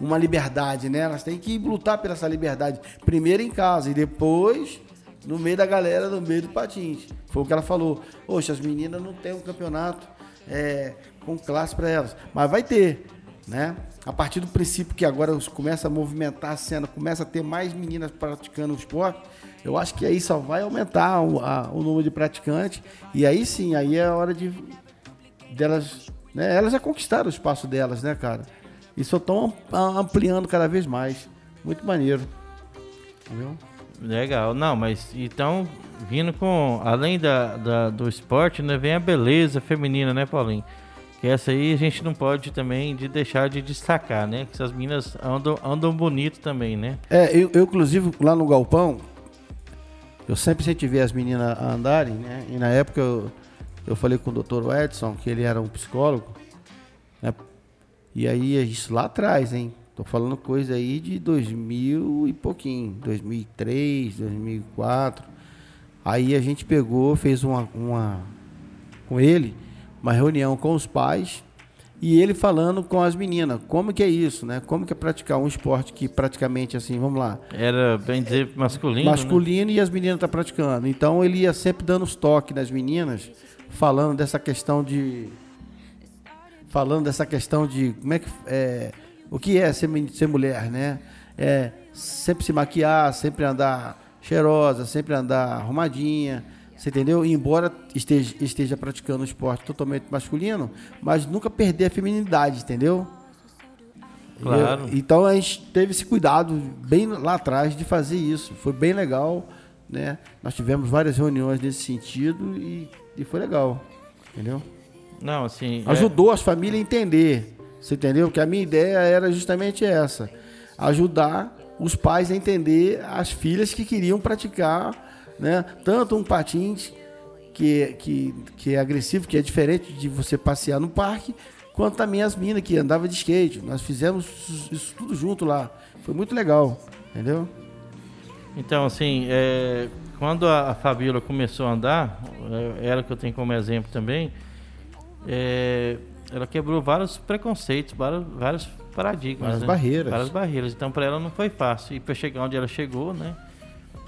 uma liberdade, né? Elas têm que lutar por essa liberdade. Primeiro em casa e depois no meio da galera, no meio do patins. Foi o que ela falou. Poxa, as meninas não têm um campeonato é, com classe para elas. Mas vai ter, né? A partir do princípio que agora começa a movimentar a cena, começa a ter mais meninas praticando o esporte, eu acho que aí só vai aumentar o, a- o número de praticantes. E aí sim, aí é a hora de delas, né? Elas já conquistaram o espaço delas, né, cara? E só estão ampliando cada vez mais. Muito maneiro. Entendeu? Legal, não, mas então, vindo com, além da, da- do esporte, né, vem a beleza feminina, né, Paulinho? Que essa aí a gente não pode também de deixar de destacar, né? Que essas meninas andam, andam bonito também, né? É, eu, eu, inclusive lá no galpão, eu sempre incentivei as meninas a andarem, né? E na época eu, eu falei com o Dr. Edson, que ele era um psicólogo, né? E aí, isso lá atrás, hein? Tô falando coisa aí de 2000 e pouquinho, 2003, 2004. Aí a gente pegou, fez uma, uma com ele, uma reunião com os pais e ele falando com as meninas, como que é isso, né? Como que é praticar um esporte que praticamente assim, vamos lá, Era, bem dizer, masculino. né? masculino e as meninas estão praticando. Então ele ia sempre dando os toques nas meninas, falando dessa questão de. Falando dessa questão de como é que. É, o que é ser, ser mulher, né? É sempre se maquiar, sempre andar cheirosa, sempre andar arrumadinha. Você entendeu? E embora esteja, esteja praticando um esporte totalmente masculino, mas nunca perder a feminilidade, entendeu? Claro. Eu- então a gente teve esse cuidado bem lá atrás de fazer isso. Foi bem legal, né? Nós tivemos várias reuniões nesse sentido e, e foi legal, entendeu? Não, assim. é- Ajudou as famílias a entender, você entendeu? Que a minha ideia era justamente essa, ajudar os pais a entender as filhas que queriam praticar, né? Tanto um patins que, que, que é agressivo, que é diferente de você passear no parque, quanto também as minas que andavam de skate. Nós fizemos isso tudo junto lá. Foi muito legal, entendeu? Então, assim, é, quando a, a Fabiola começou a andar, é, ela que eu tenho como exemplo também, é, ela quebrou vários preconceitos, vários, vários paradigmas. Várias né? barreiras. Várias barreiras. Então, para ela não foi fácil. E para chegar onde ela chegou, né?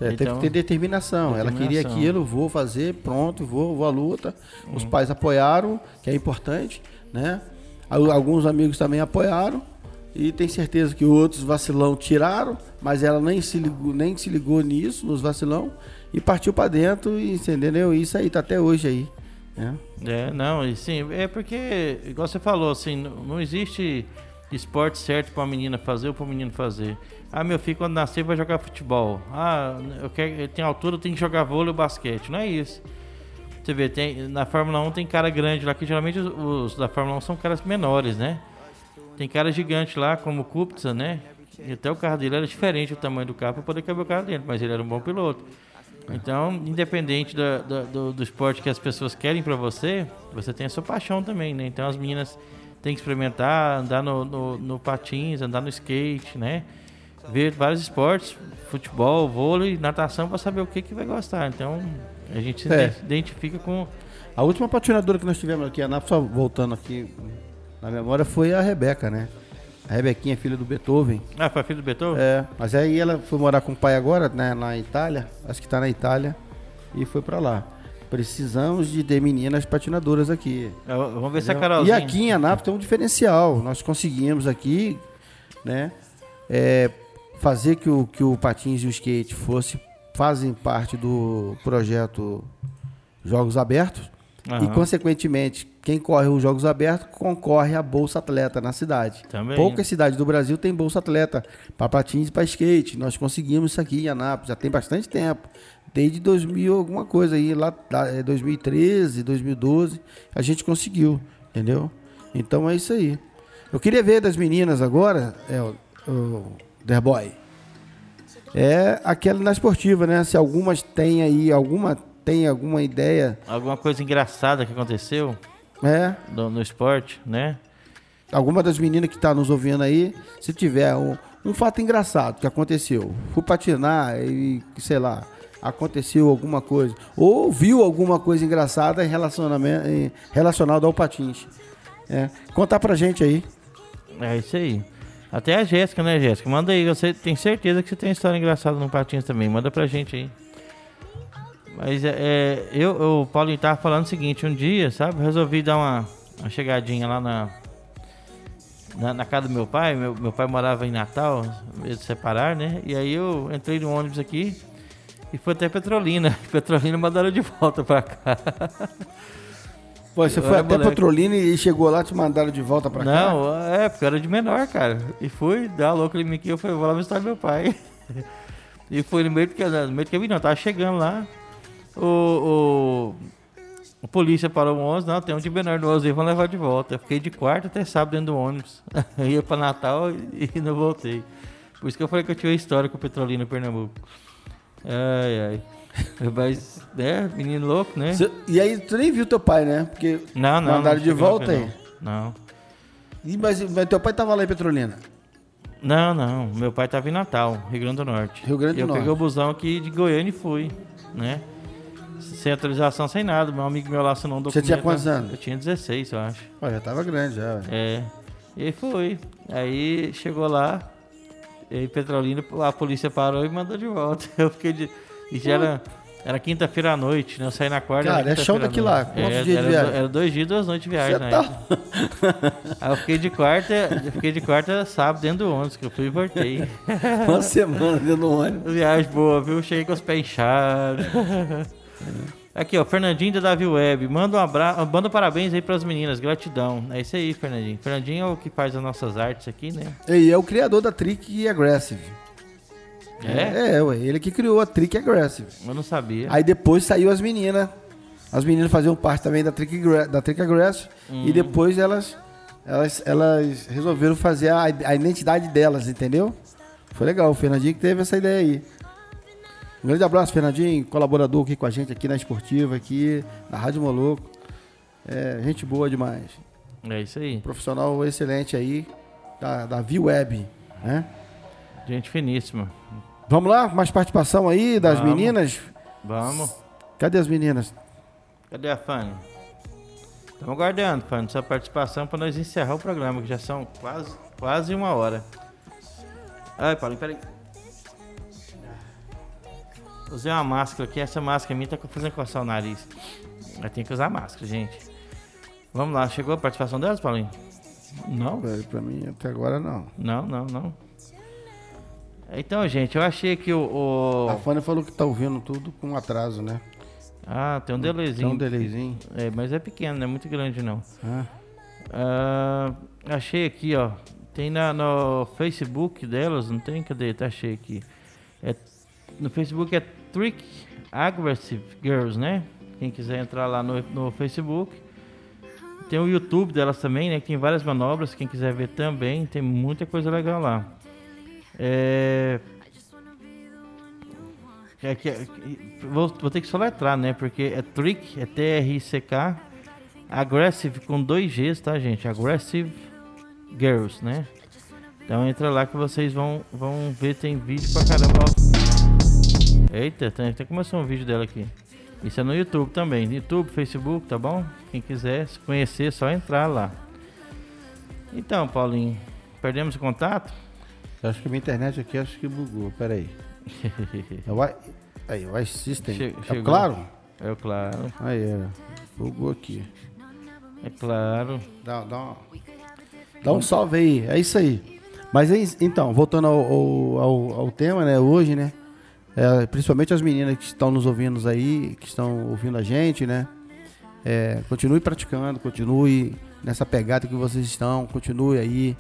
É, teve Então, que ter determinação. Ela queria determinação. aquilo, vou fazer, pronto, vou, vou à luta. Os Uhum. pais apoiaram, que é importante, né? Al- Alguns amigos também apoiaram. E tem certeza que outros vacilão tiraram, mas ela nem se ligou, nem se ligou nisso, nos vacilão, e partiu para dentro, e entendeu? Isso aí tá até hoje aí. Né? É, não, e sim, é porque, igual você falou, assim, não, não existe esporte certo pra uma menina fazer ou para menino fazer. Ah, meu filho, quando nascer, vai jogar futebol. Ah, eu quero, ele tem altura, tem que jogar vôlei ou basquete. Não é isso. Você vê, tem, na Fórmula 1 tem cara grande lá, que geralmente os, os da Fórmula 1 são caras menores, né? Tem cara gigante lá, como o Kubica, né? E até o carro dele era diferente o tamanho do carro para poder caber o carro dentro, mas ele era um bom piloto. Então, independente da- da- do, do esporte que as pessoas querem para você, você tem a sua paixão também, né? Então as meninas têm que experimentar, andar no, no, no patins, andar no skate, né? Ver vários esportes, futebol, vôlei, natação, para saber o que, que vai gostar. Então, a gente se É. identifica com. A última patinadora que nós tivemos aqui, a só voltando aqui na memória, foi a Rebeca, né? A Rebequinha, filha do Beethoven. Ah, foi a filha do Beethoven? É, mas aí ela foi morar com o pai agora, né, na Itália, acho que tá na Itália, e foi pra lá. Precisamos de ter meninas patinadoras aqui. É, Vamos ver se a Entendeu? Carolzinha. E aqui em Anápolis tem um diferencial. Nós conseguimos aqui, né, é, fazer que o, que o patins e o skate fosse fazem parte do projeto Jogos Abertos. E, Aham. consequentemente, quem corre os Jogos Abertos concorre à Bolsa Atleta na cidade. Também. Poucas cidades do Brasil têm Bolsa Atleta para patins e para skate. Nós conseguimos isso aqui em Anápolis, já tem bastante tempo. Desde 2000 alguma coisa aí, lá da- é 2013, 2012, a gente conseguiu, entendeu? Então é isso aí. Eu queria ver das meninas agora, é, o The Boy. É aquela na esportiva, né? Se algumas têm aí, alguma tem alguma ideia, Alguma coisa engraçada que aconteceu é, no, no esporte, né? alguma das meninas que está nos ouvindo aí, se tiver um, um fato engraçado que aconteceu, fui patinar e, sei lá, aconteceu alguma coisa, ou viu alguma coisa engraçada em relacionamento, em, relacionado ao patins. É, contar pra gente aí. É isso aí. Até a Jéssica, né, Jéssica? Manda aí. Você tem certeza que você tem história engraçada no Patins também. Manda pra gente aí. Mas é, é, eu, o Paulinho tava falando o seguinte: um dia, sabe? Resolvi dar uma, uma chegadinha lá na, na, na casa do meu pai. Meu, meu pai morava em Natal, eles separar, né? E aí eu entrei no ônibus aqui e fui até Petrolina. Petrolina mandaram de volta pra cá. Pô, você Eu foi até moleque. Petrolina e chegou lá, te mandaram de volta pra cá? Não, é, porque eu era de menor, cara. E fui, dar louco em mim aqui, eu falei, vou lá visitar meu pai. e fui no meio do caminho, no meio do caminho não, tava chegando lá. O, o, o polícia parou o ônibus, não, tem um de menor no ônibus vamos levar de volta. Eu fiquei de quarto até sábado dentro do ônibus. Eu ia pra Natal e, e não voltei. Por isso que eu falei que eu tinha história com o Petrolina Pernambuco. Ai, ai. Mas, né, menino louco, né? Cê- e aí, tu nem viu teu pai, né? Porque Não, não. mandaram não de cheguei a volta ver, aí. Não. E, mas, mas teu pai tava lá em Petrolina? Não, não. Meu pai tava em Natal, Rio Grande do Norte. Rio Grande do eu Norte. peguei o busão aqui de Goiânia e fui, né? Sem autorização, sem nada. Meu amigo meu lá assinou um Você documento. tinha quantos anos? Eu tinha 16, eu acho. Ó, já tava grande já. É. E fui. Aí chegou lá, e aí Petrolina, a polícia parou e mandou de volta. Eu fiquei de. E já era. Era quinta-feira à noite, né? Eu saí na quarta. Cara, é chão daqui lá. Quantos É, dias de era, viagem? Era dois dias, duas noites de viagem, né? tá- Aí eu fiquei de quarta, eu fiquei de quarta sábado dentro do ônibus, que eu fui e voltei. Uma semana dentro do ônibus. Viagem boa, viu? Cheguei com os pés inchados. Aqui, ó, Fernandinho da Davi Web. Manda um abraço, manda parabéns aí pras meninas, gratidão. É isso aí, Fernandinho. Fernandinho é o que faz as nossas artes aqui, né? E é o criador da Trick Aggressive. É? É, ué, ele que criou a Trick Aggressive. Eu não sabia. Aí depois saiu as meninas. As meninas faziam parte também da Trick, da Trick Aggressive. Hum. E depois elas, elas, elas resolveram fazer a, a identidade delas, entendeu? Foi legal, o Fernandinho que teve essa ideia aí. Um grande abraço, Fernandinho, colaborador aqui com a gente aqui na Esportiva, aqui na Rádio Moloco. É, gente boa demais. É isso aí. Profissional excelente aí, da, da V-Web, né? Gente finíssima. Vamos lá, mais participação aí das Vamos. meninas? Vamos. Cadê as meninas? Cadê a Fanny? Estamos aguardando, Fanny, sua participação para nós encerrar o programa, que já são quase, quase uma hora. Ai, Paulinho, peraí. Usei uma máscara aqui, essa máscara minha tá fazendo coçar o nariz. Mas tem que usar máscara, gente. Vamos lá, chegou a participação delas, Paulinho? Não? Pra mim até agora não. Não, não, não. Então, gente, eu achei que o. o- A Fânia falou que tá ouvindo tudo com atraso, né? Ah, tem um delayzinho. Tem um delayzinho. É, mas é pequeno, não é muito grande não. Ah. Ah, achei aqui, ó. Tem na, no Facebook delas, não tem? Cadê? Tá achei aqui. É, no Facebook é Trick Aggressive Girls, né? Quem quiser entrar lá no, no Facebook. Tem o YouTube delas também, né? Que tem várias manobras. Quem quiser ver também, tem muita coisa legal lá. É. É que, é vou, vou ter que soletrar, né? Porque é Trick, é T-R-I-C-K. Aggressive com dois Gs, tá, gente? Aggressive Girls, né? Então entra lá que vocês vão, vão ver, tem vídeo pra caramba. Eita, tem, até começou um vídeo dela aqui. Isso é no YouTube também. YouTube, Facebook, tá bom? Quem quiser se conhecer, é só entrar lá. Então, Paulinho, perdemos o contato? Eu acho que minha internet aqui acho que bugou. Pera aí. É o i- aí, o iSystem. Che- É claro? É claro. Aí, é. Bugou aqui. É claro. Dá, dá, uma- dá um salve aí. É isso aí. Mas é isso. então, voltando ao, ao, ao- ao tema, né? Hoje, né? é, principalmente as meninas que estão nos ouvindo aí, que estão ouvindo a gente, né? É, continue praticando, continue nessa pegada que vocês estão, continue aí,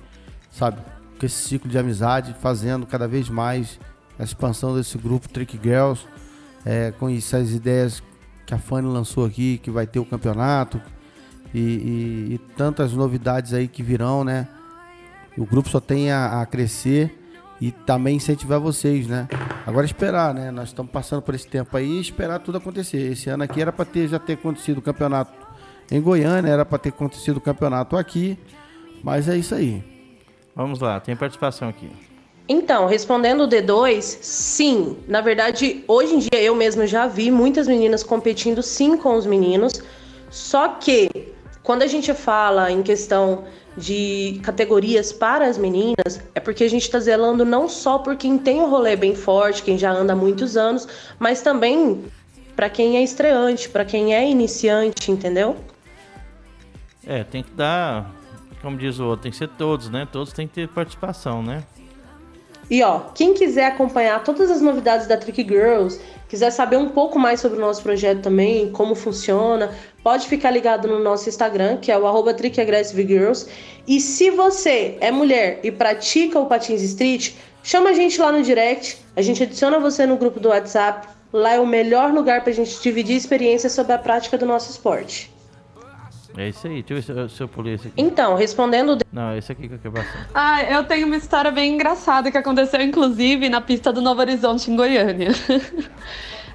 sabe, com esse ciclo de amizade, fazendo cada vez mais a expansão desse grupo Trick Girls, é, com essas ideias que a Fanny lançou aqui, que vai ter o campeonato e, e, e tantas novidades aí que virão, né? O grupo só tem a, a crescer e também incentivar vocês, né? Agora esperar, né? Nós estamos passando por esse tempo aí e esperar tudo acontecer. Esse ano aqui era para ter já ter acontecido o campeonato em Goiânia, era para ter acontecido o campeonato aqui, mas é isso aí. Vamos lá, tem participação aqui. Então, respondendo o D2, sim. Na verdade, hoje em dia eu mesmo já vi muitas meninas competindo sim com os meninos. Só que quando a gente fala em questão de categorias para as meninas, é porque a gente está zelando não só por quem tem um rolê bem forte, quem já anda há muitos anos, mas também para quem é estreante, para quem é iniciante, entendeu? É, tem que dar, como diz o outro, tem que ser todos, né? Todos têm que ter participação, né? E ó, quem quiser acompanhar todas as novidades da Trick Girls, quiser saber um pouco mais sobre o nosso projeto também, como funciona, pode ficar ligado no nosso Instagram, que é o arroba Girls. E se você é mulher e pratica o Patins Street, chama a gente lá no direct, a gente adiciona você no grupo do WhatsApp. Lá é o melhor lugar para a gente dividir experiências sobre a prática do nosso esporte. É isso aí, deixa eu ver se eu, se eu pulei esse aqui. Então, respondendo. Não, esse aqui que eu quero Ah, eu tenho uma história bem engraçada que aconteceu, inclusive, na pista do Novo Horizonte, em Goiânia.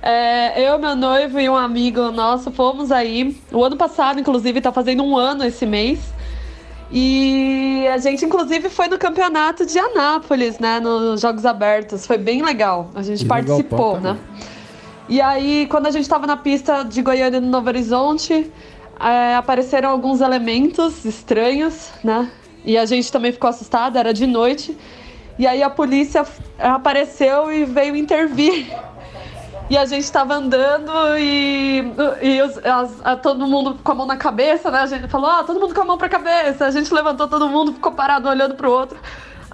É, eu, meu noivo e um amigo nosso fomos aí. O ano passado, inclusive, tá fazendo um ano esse mês. E a gente, inclusive, foi no campeonato de Anápolis, né? Nos Jogos Abertos. Foi bem legal. A gente e participou, né? E aí, quando a gente tava na pista de Goiânia no Novo Horizonte, é, apareceram alguns elementos estranhos, né? E a gente também ficou assustada, era de noite. E aí a polícia apareceu e veio intervir. E a gente estava andando e, e os, as, a, todo mundo com a mão na cabeça, né? A gente falou, ah, todo mundo com a mão pra cabeça. A gente levantou todo mundo, ficou parado olhando pro outro.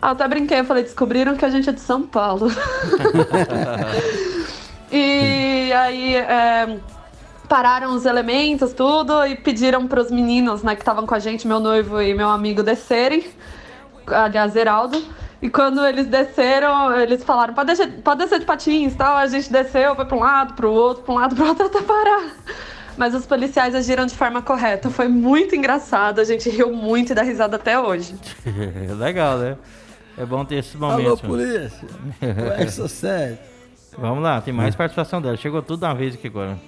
Até brinquei, falei, descobriram que a gente é de São Paulo. e aí é, pararam os elementos, tudo, e pediram para os meninos, né, que estavam com a gente, meu noivo e meu amigo, descerem. Aliás, Heraldo. E quando eles desceram, eles falaram, pode descer, pode descer de patins tal. A gente desceu, foi para um lado, para o outro, para um lado, para o outro, até parar. Mas os policiais agiram de forma correta. Foi muito engraçado, a gente riu muito e dá risada até hoje. Legal, né? É bom ter esse momento. Alô, polícia! Como é que sucede? Vamos lá, tem mais participação dela. Chegou tudo de uma vez aqui agora.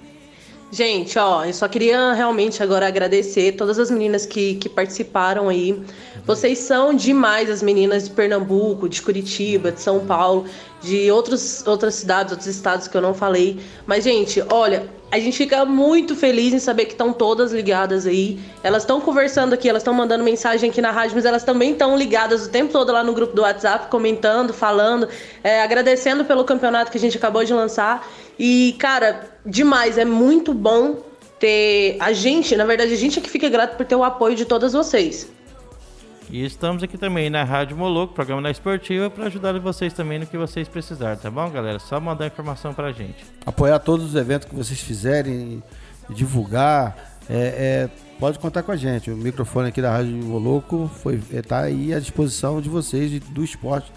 Gente, ó, eu só queria realmente agora agradecer todas as meninas que, que participaram aí. Vocês são demais, as meninas de Pernambuco, de Curitiba, de São Paulo, de outros, outras cidades, outros estados que eu não falei. Mas, gente, olha, a gente fica muito feliz em saber que estão todas ligadas aí. Elas estão conversando aqui, elas estão mandando mensagem aqui na rádio, mas elas também estão ligadas o tempo todo lá no grupo do WhatsApp, comentando, falando, é, agradecendo pelo campeonato que a gente acabou de lançar. E, cara, demais, é muito bom ter a gente, na verdade, a gente é que fica grato por ter o apoio de todas vocês. E estamos aqui também na Rádio Moloco, programa da Esportiva, para ajudar vocês também no que vocês precisarem, tá bom, galera? Só mandar informação pra gente. Apoiar todos os eventos que vocês fizerem, divulgar, é, é, pode contar com a gente. O microfone aqui da Rádio Moloco foi, é, tá aí à disposição de vocês do esporte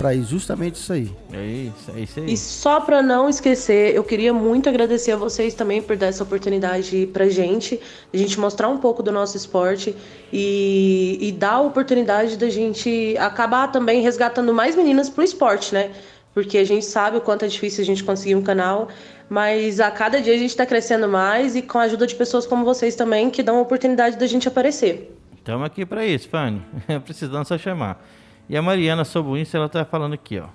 para ir justamente isso aí. É isso, é isso aí. E só para não esquecer, eu queria muito agradecer a vocês também por dar essa oportunidade pra gente, a gente mostrar um pouco do nosso esporte e, e dar a oportunidade da gente acabar também resgatando mais meninas pro esporte, né? Porque a gente sabe o quanto é difícil a gente conseguir um canal, mas a cada dia a gente está crescendo mais e com a ajuda de pessoas como vocês também que dão a oportunidade da gente aparecer. Estamos aqui para isso, Fanny. Precisando só chamar. E a Mariana Sobuince, ela tá falando aqui, ó.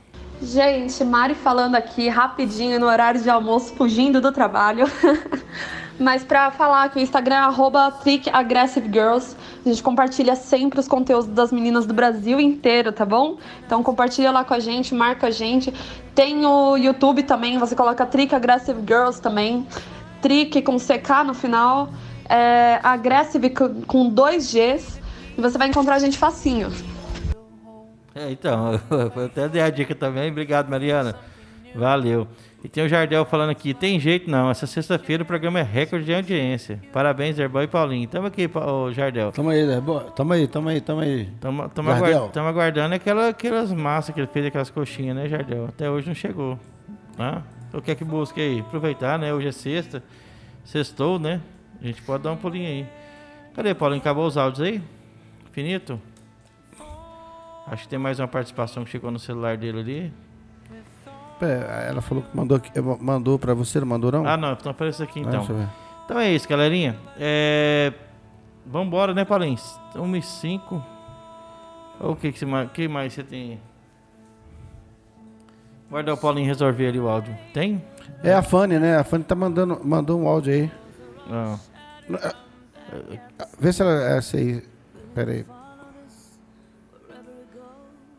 Gente, Mari falando aqui rapidinho no horário de almoço, fugindo do trabalho. Mas para falar que o Instagram é @trickaggressivegirls, a gente compartilha sempre os conteúdos das meninas do Brasil inteiro, tá bom? Então compartilha lá com a gente, marca a gente. Tem o YouTube também, você coloca Trick Aggressive Girls também. Trick com CK no final. É, aggressive com dois Gs. E você vai encontrar a gente facinho. É, então, eu até dei a dica também. Obrigado, Mariana. Valeu. E tem o Jardel falando aqui, tem jeito não, essa sexta-feira o programa é recorde de audiência. Parabéns, Zerboy e Paulinho. Tamo aqui, ô Jardel. Tamo aí, Zerboy. Tamo aí, tamo aí, tamo aí. Tamo, tamo, aguard, tamo aguardando aquela, aquelas massas que ele fez, aquelas coxinhas, né, Jardel? Até hoje não chegou. Né? O que é que busca aí? Aproveitar, né? Hoje é sexta. Sextou, né? A gente pode dar um pulinho aí. Cadê, Paulinho? Acabou os áudios aí? Finito? Acho que tem mais uma participação que chegou no celular dele ali. Ela falou que mandou, mandou pra você, não mandou não? Ah, não, então aparece aqui então. então é isso, galerinha. É... Vambora, né, Paulinho? 1 e 5. O que, que, você, que mais você tem? Guarda o Paulinho resolver ali o áudio. Tem? É a Fanny, né? A Fanny tá mandando mandou um áudio aí. Não. Vê se ela é essa aí. Pera aí.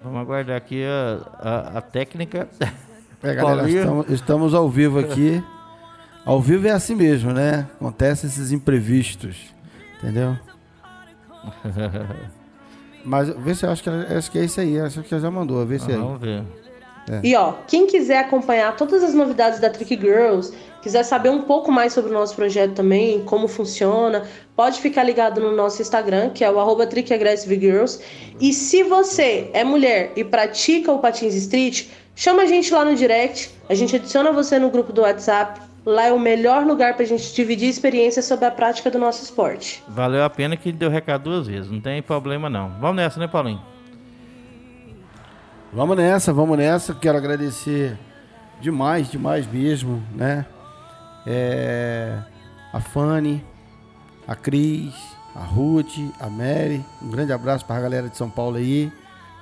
Vamos aguardar aqui a, a, a técnica. É, galera, estamos, estamos, ao vivo aqui. Ao vivo é assim mesmo, né? Acontecem esses imprevistos. Entendeu? Mas vê se eu acho que, acho que é isso aí. Acho que ela já mandou. Vê se ah, é. Vamos ver. É. E ó, quem quiser acompanhar todas as novidades da Trick Girls, quiser saber um pouco mais sobre o nosso projeto também, como funciona, pode ficar ligado no nosso Instagram, que é o arroba Girls. E se você é mulher e pratica o Patins Street, chama a gente lá no direct, a gente adiciona você no grupo do WhatsApp. Lá é o melhor lugar pra gente dividir experiências sobre a prática do nosso esporte. Valeu a pena que deu recado duas vezes, não tem problema não. Vamos nessa, né, Paulinho? Vamos nessa, vamos nessa. Quero agradecer demais, demais mesmo, né? É, a Fanny, a Cris, a Ruth, a Mary. Um grande abraço para a galera de São Paulo aí,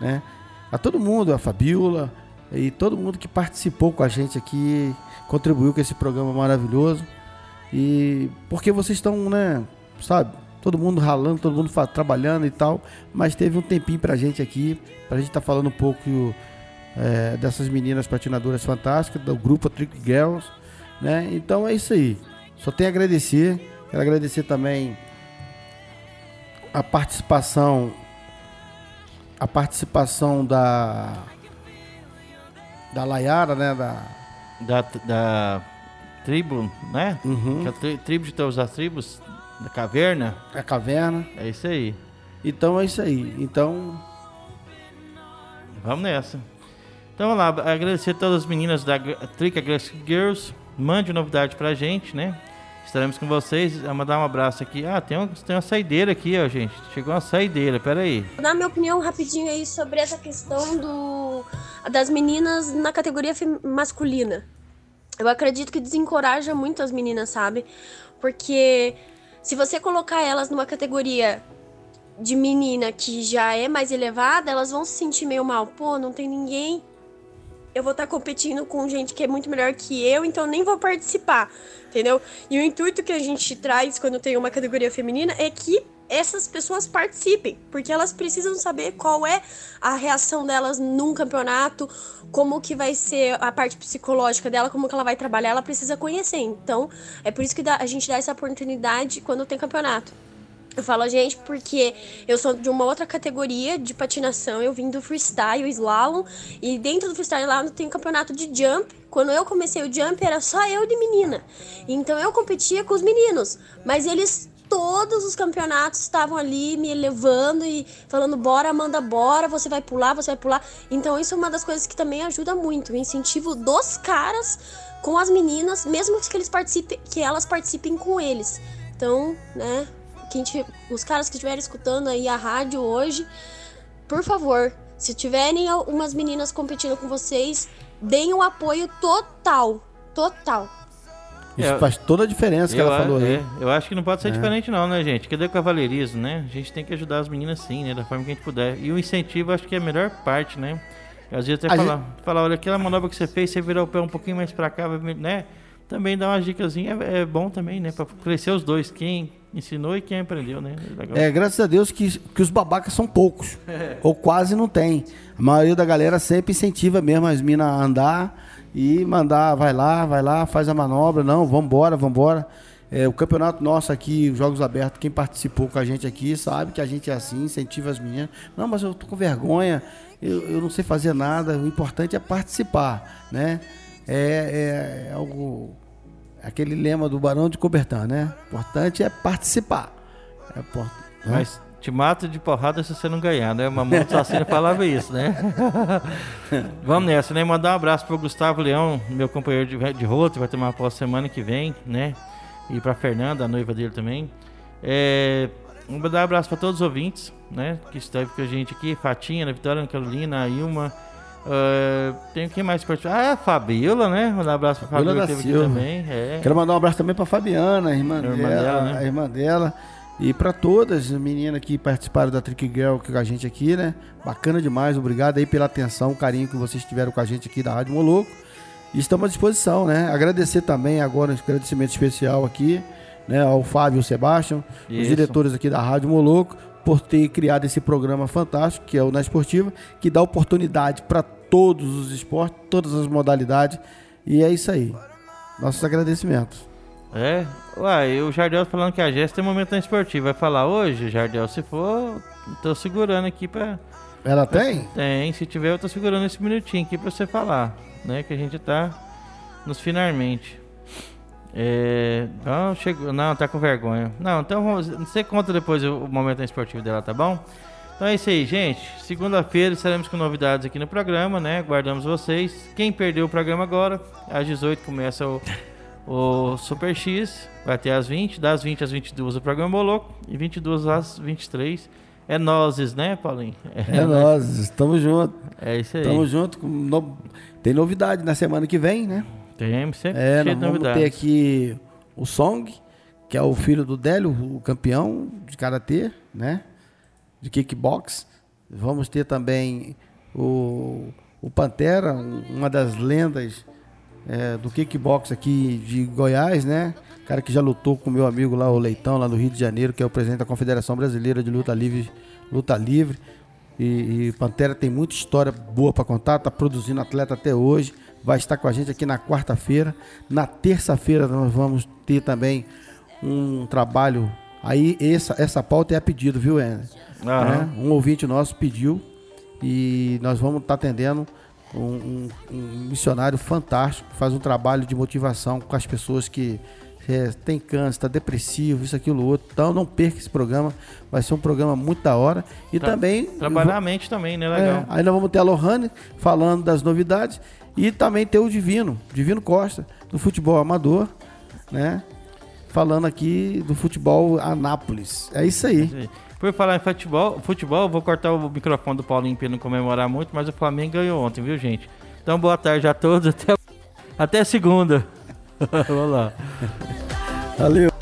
né? A todo mundo, a Fabiola e todo mundo que participou com a gente aqui, contribuiu com esse programa maravilhoso. E porque vocês estão, né, sabe, todo mundo ralando, todo mundo trabalhando e tal, mas teve um tempinho pra gente aqui, pra gente estar tá falando um pouco é, dessas meninas patinadoras fantásticas, do grupo Trick Girls, né? Então é isso aí. Só tenho a agradecer, quero agradecer também a participação a participação da da Layara, né, da da, da tribo, né? Uhum. A tri, tribo de todas as tribos da caverna? A caverna. É isso aí. Então é isso aí. Então. Vamos nessa. Então vamos lá, agradecer a todas as meninas da Trick Aggressive Girls. Mande novidade pra gente, né? Estaremos com vocês. Vou mandar um abraço aqui. Ah, tem, um, tem uma saideira aqui, ó, gente. Chegou uma saideira, pera aí. Vou dar minha opinião rapidinho aí sobre essa questão do das meninas na categoria masculina. Eu acredito que desencoraja muito as meninas, sabe? Porque se você colocar elas numa categoria de menina que já é mais elevada, elas vão se sentir meio mal. Pô, não tem ninguém. Eu vou estar tá competindo com gente que é muito melhor que eu, então nem vou participar, entendeu? E o intuito que a gente traz quando tem uma categoria feminina é que essas pessoas participem, porque elas precisam saber qual é a reação delas num campeonato, como que vai ser a parte psicológica dela, como que ela vai trabalhar, ela precisa conhecer. Então, é por isso que a gente dá essa oportunidade quando tem campeonato. Eu falo gente porque eu sou de uma outra categoria de patinação, eu vim do freestyle, slalom, e dentro do freestyle lá tem campeonato de jump. Quando eu comecei o jump era só eu de menina. Então eu competia com os meninos, mas eles todos os campeonatos estavam ali me levando e falando: bora, Amanda, bora, você vai pular, você vai pular. Então, isso é uma das coisas que também ajuda muito o incentivo dos caras com as meninas, mesmo que, eles participem, que elas participem com eles. Então, né, quem te, os caras que estiverem escutando aí a rádio hoje, por favor, se tiverem umas meninas competindo com vocês, deem o um apoio total. Total. Isso é, faz toda a diferença que ela falou é, aí. Eu acho que não pode ser é. diferente não, né, gente? Cadê o cavaleirismo, né? A gente tem que ajudar as meninas sim, né? Da forma que a gente puder. E o incentivo acho que é a melhor parte, né? Às vezes até falar, gente... falar, olha, aquela manobra que você fez, você virou o pé um pouquinho mais pra cá, né? Também dá uma dicasinha, é, é bom também, né? Pra crescer os dois, quem ensinou e quem aprendeu, né? Legal. É, graças a Deus que, que os babacas são poucos. ou quase não tem. A maioria da galera sempre incentiva mesmo as minas a andar e mandar, vai lá, vai lá, faz a manobra, não, vambora, vambora. É, o campeonato nosso aqui, os Jogos Abertos, quem participou com a gente aqui sabe que a gente é assim, incentiva as meninas. Não, mas eu tô com vergonha, eu, eu não sei fazer nada, o importante é participar, né? É, é, é algo. Aquele lema do Barão de Cobertão, né? Importante é participar. É import... Mas te mato de porrada se você não ganhar, né? O Mamão Assassino falava isso, né? Vamos nessa, né? Mandar um abraço pro Gustavo Leão, meu companheiro de, de rota, vai ter uma pós semana que vem, né? E pra Fernanda, a noiva dele também. É, Vamos dar um abraço para todos os ouvintes, né? Que esteve com a gente aqui. Fatinha, Vitória, Ana Carolina, a Ilma. Uh, tem quem mais participar? Ah, a Fabiola, né? Mandar um abraço pra Fabiola, Fabiola que esteve aqui também. É. Quero mandar um abraço também pra Fabiana, a irmã, a irmã dela, dela né? a irmã dela. E para todas as meninas que participaram da Trick Girl com a gente aqui, né? Bacana demais, obrigado aí pela atenção, o carinho que vocês tiveram com a gente aqui da Rádio Moloco. E estamos à disposição, né? Agradecer também agora um agradecimento especial aqui né, ao Fábio e ao Sebastião, Isso. os diretores aqui da Rádio Moloco, por ter criado esse programa fantástico, que é o Na Esportiva, que dá oportunidade para todos os esportes, todas as modalidades. E é isso aí. Nossos agradecimentos. É? Uai, o Jardel falando que a Jéssica tem momento na esportiva. Vai falar hoje, Jardel? Se for, tô segurando aqui pra. Ela tem? Tem, se tiver, eu tô segurando esse minutinho aqui pra você falar, né? Que a gente tá nos finalmente. É, não, chegou, não, tá com vergonha. Não, então você conta depois o, o momento esportivo dela, tá bom? Então é isso aí, gente. Segunda-feira estaremos com novidades aqui no programa, né? Guardamos vocês. Quem perdeu o programa agora, às 18 começa o, o Super X. Vai ter às 20, das 20 às 22 o programa Boloco e 22 às 23. É nozes, né, Paulinho? É, é nozes, tamo junto. É isso aí. Tamo junto. No... Tem novidade na semana que vem, né? Temos sempre é, cheio vamos ter aqui o Song, que é o filho do Délio, o campeão de karatê, né? De kickbox. Vamos ter também o, o Pantera, uma das lendas é, do kickbox aqui de Goiás, né? Cara que já lutou com meu amigo lá, o Leitão, lá no Rio de Janeiro, que é o presidente da Confederação Brasileira de Luta Livre. Luta Livre. E, e Pantera tem muita história boa para contar, tá produzindo atleta até hoje vai estar com a gente aqui na quarta-feira. Na terça-feira nós vamos ter também um trabalho. Aí essa, essa pauta é a pedido, viu, Enes? Né? Um ouvinte nosso pediu e nós vamos estar atendendo um, um, um missionário fantástico, que faz um trabalho de motivação com as pessoas que é, tem câncer, está depressivo, isso, aquilo, outro. Então não perca esse programa, vai ser um programa muito da hora. E Tra também. Trabalhar a mente também, né? Legal. É, aí nós vamos ter a Lohane falando das novidades. E também tem o Divino, Divino Costa, do futebol amador, né? Falando aqui do futebol Anápolis. É isso aí. Por falar em futebol, futebol, vou cortar o microfone do Paulinho para não comemorar muito, mas o Flamengo ganhou ontem, viu, gente? Então, boa tarde a todos, até, até segunda. Vamos lá. Valeu.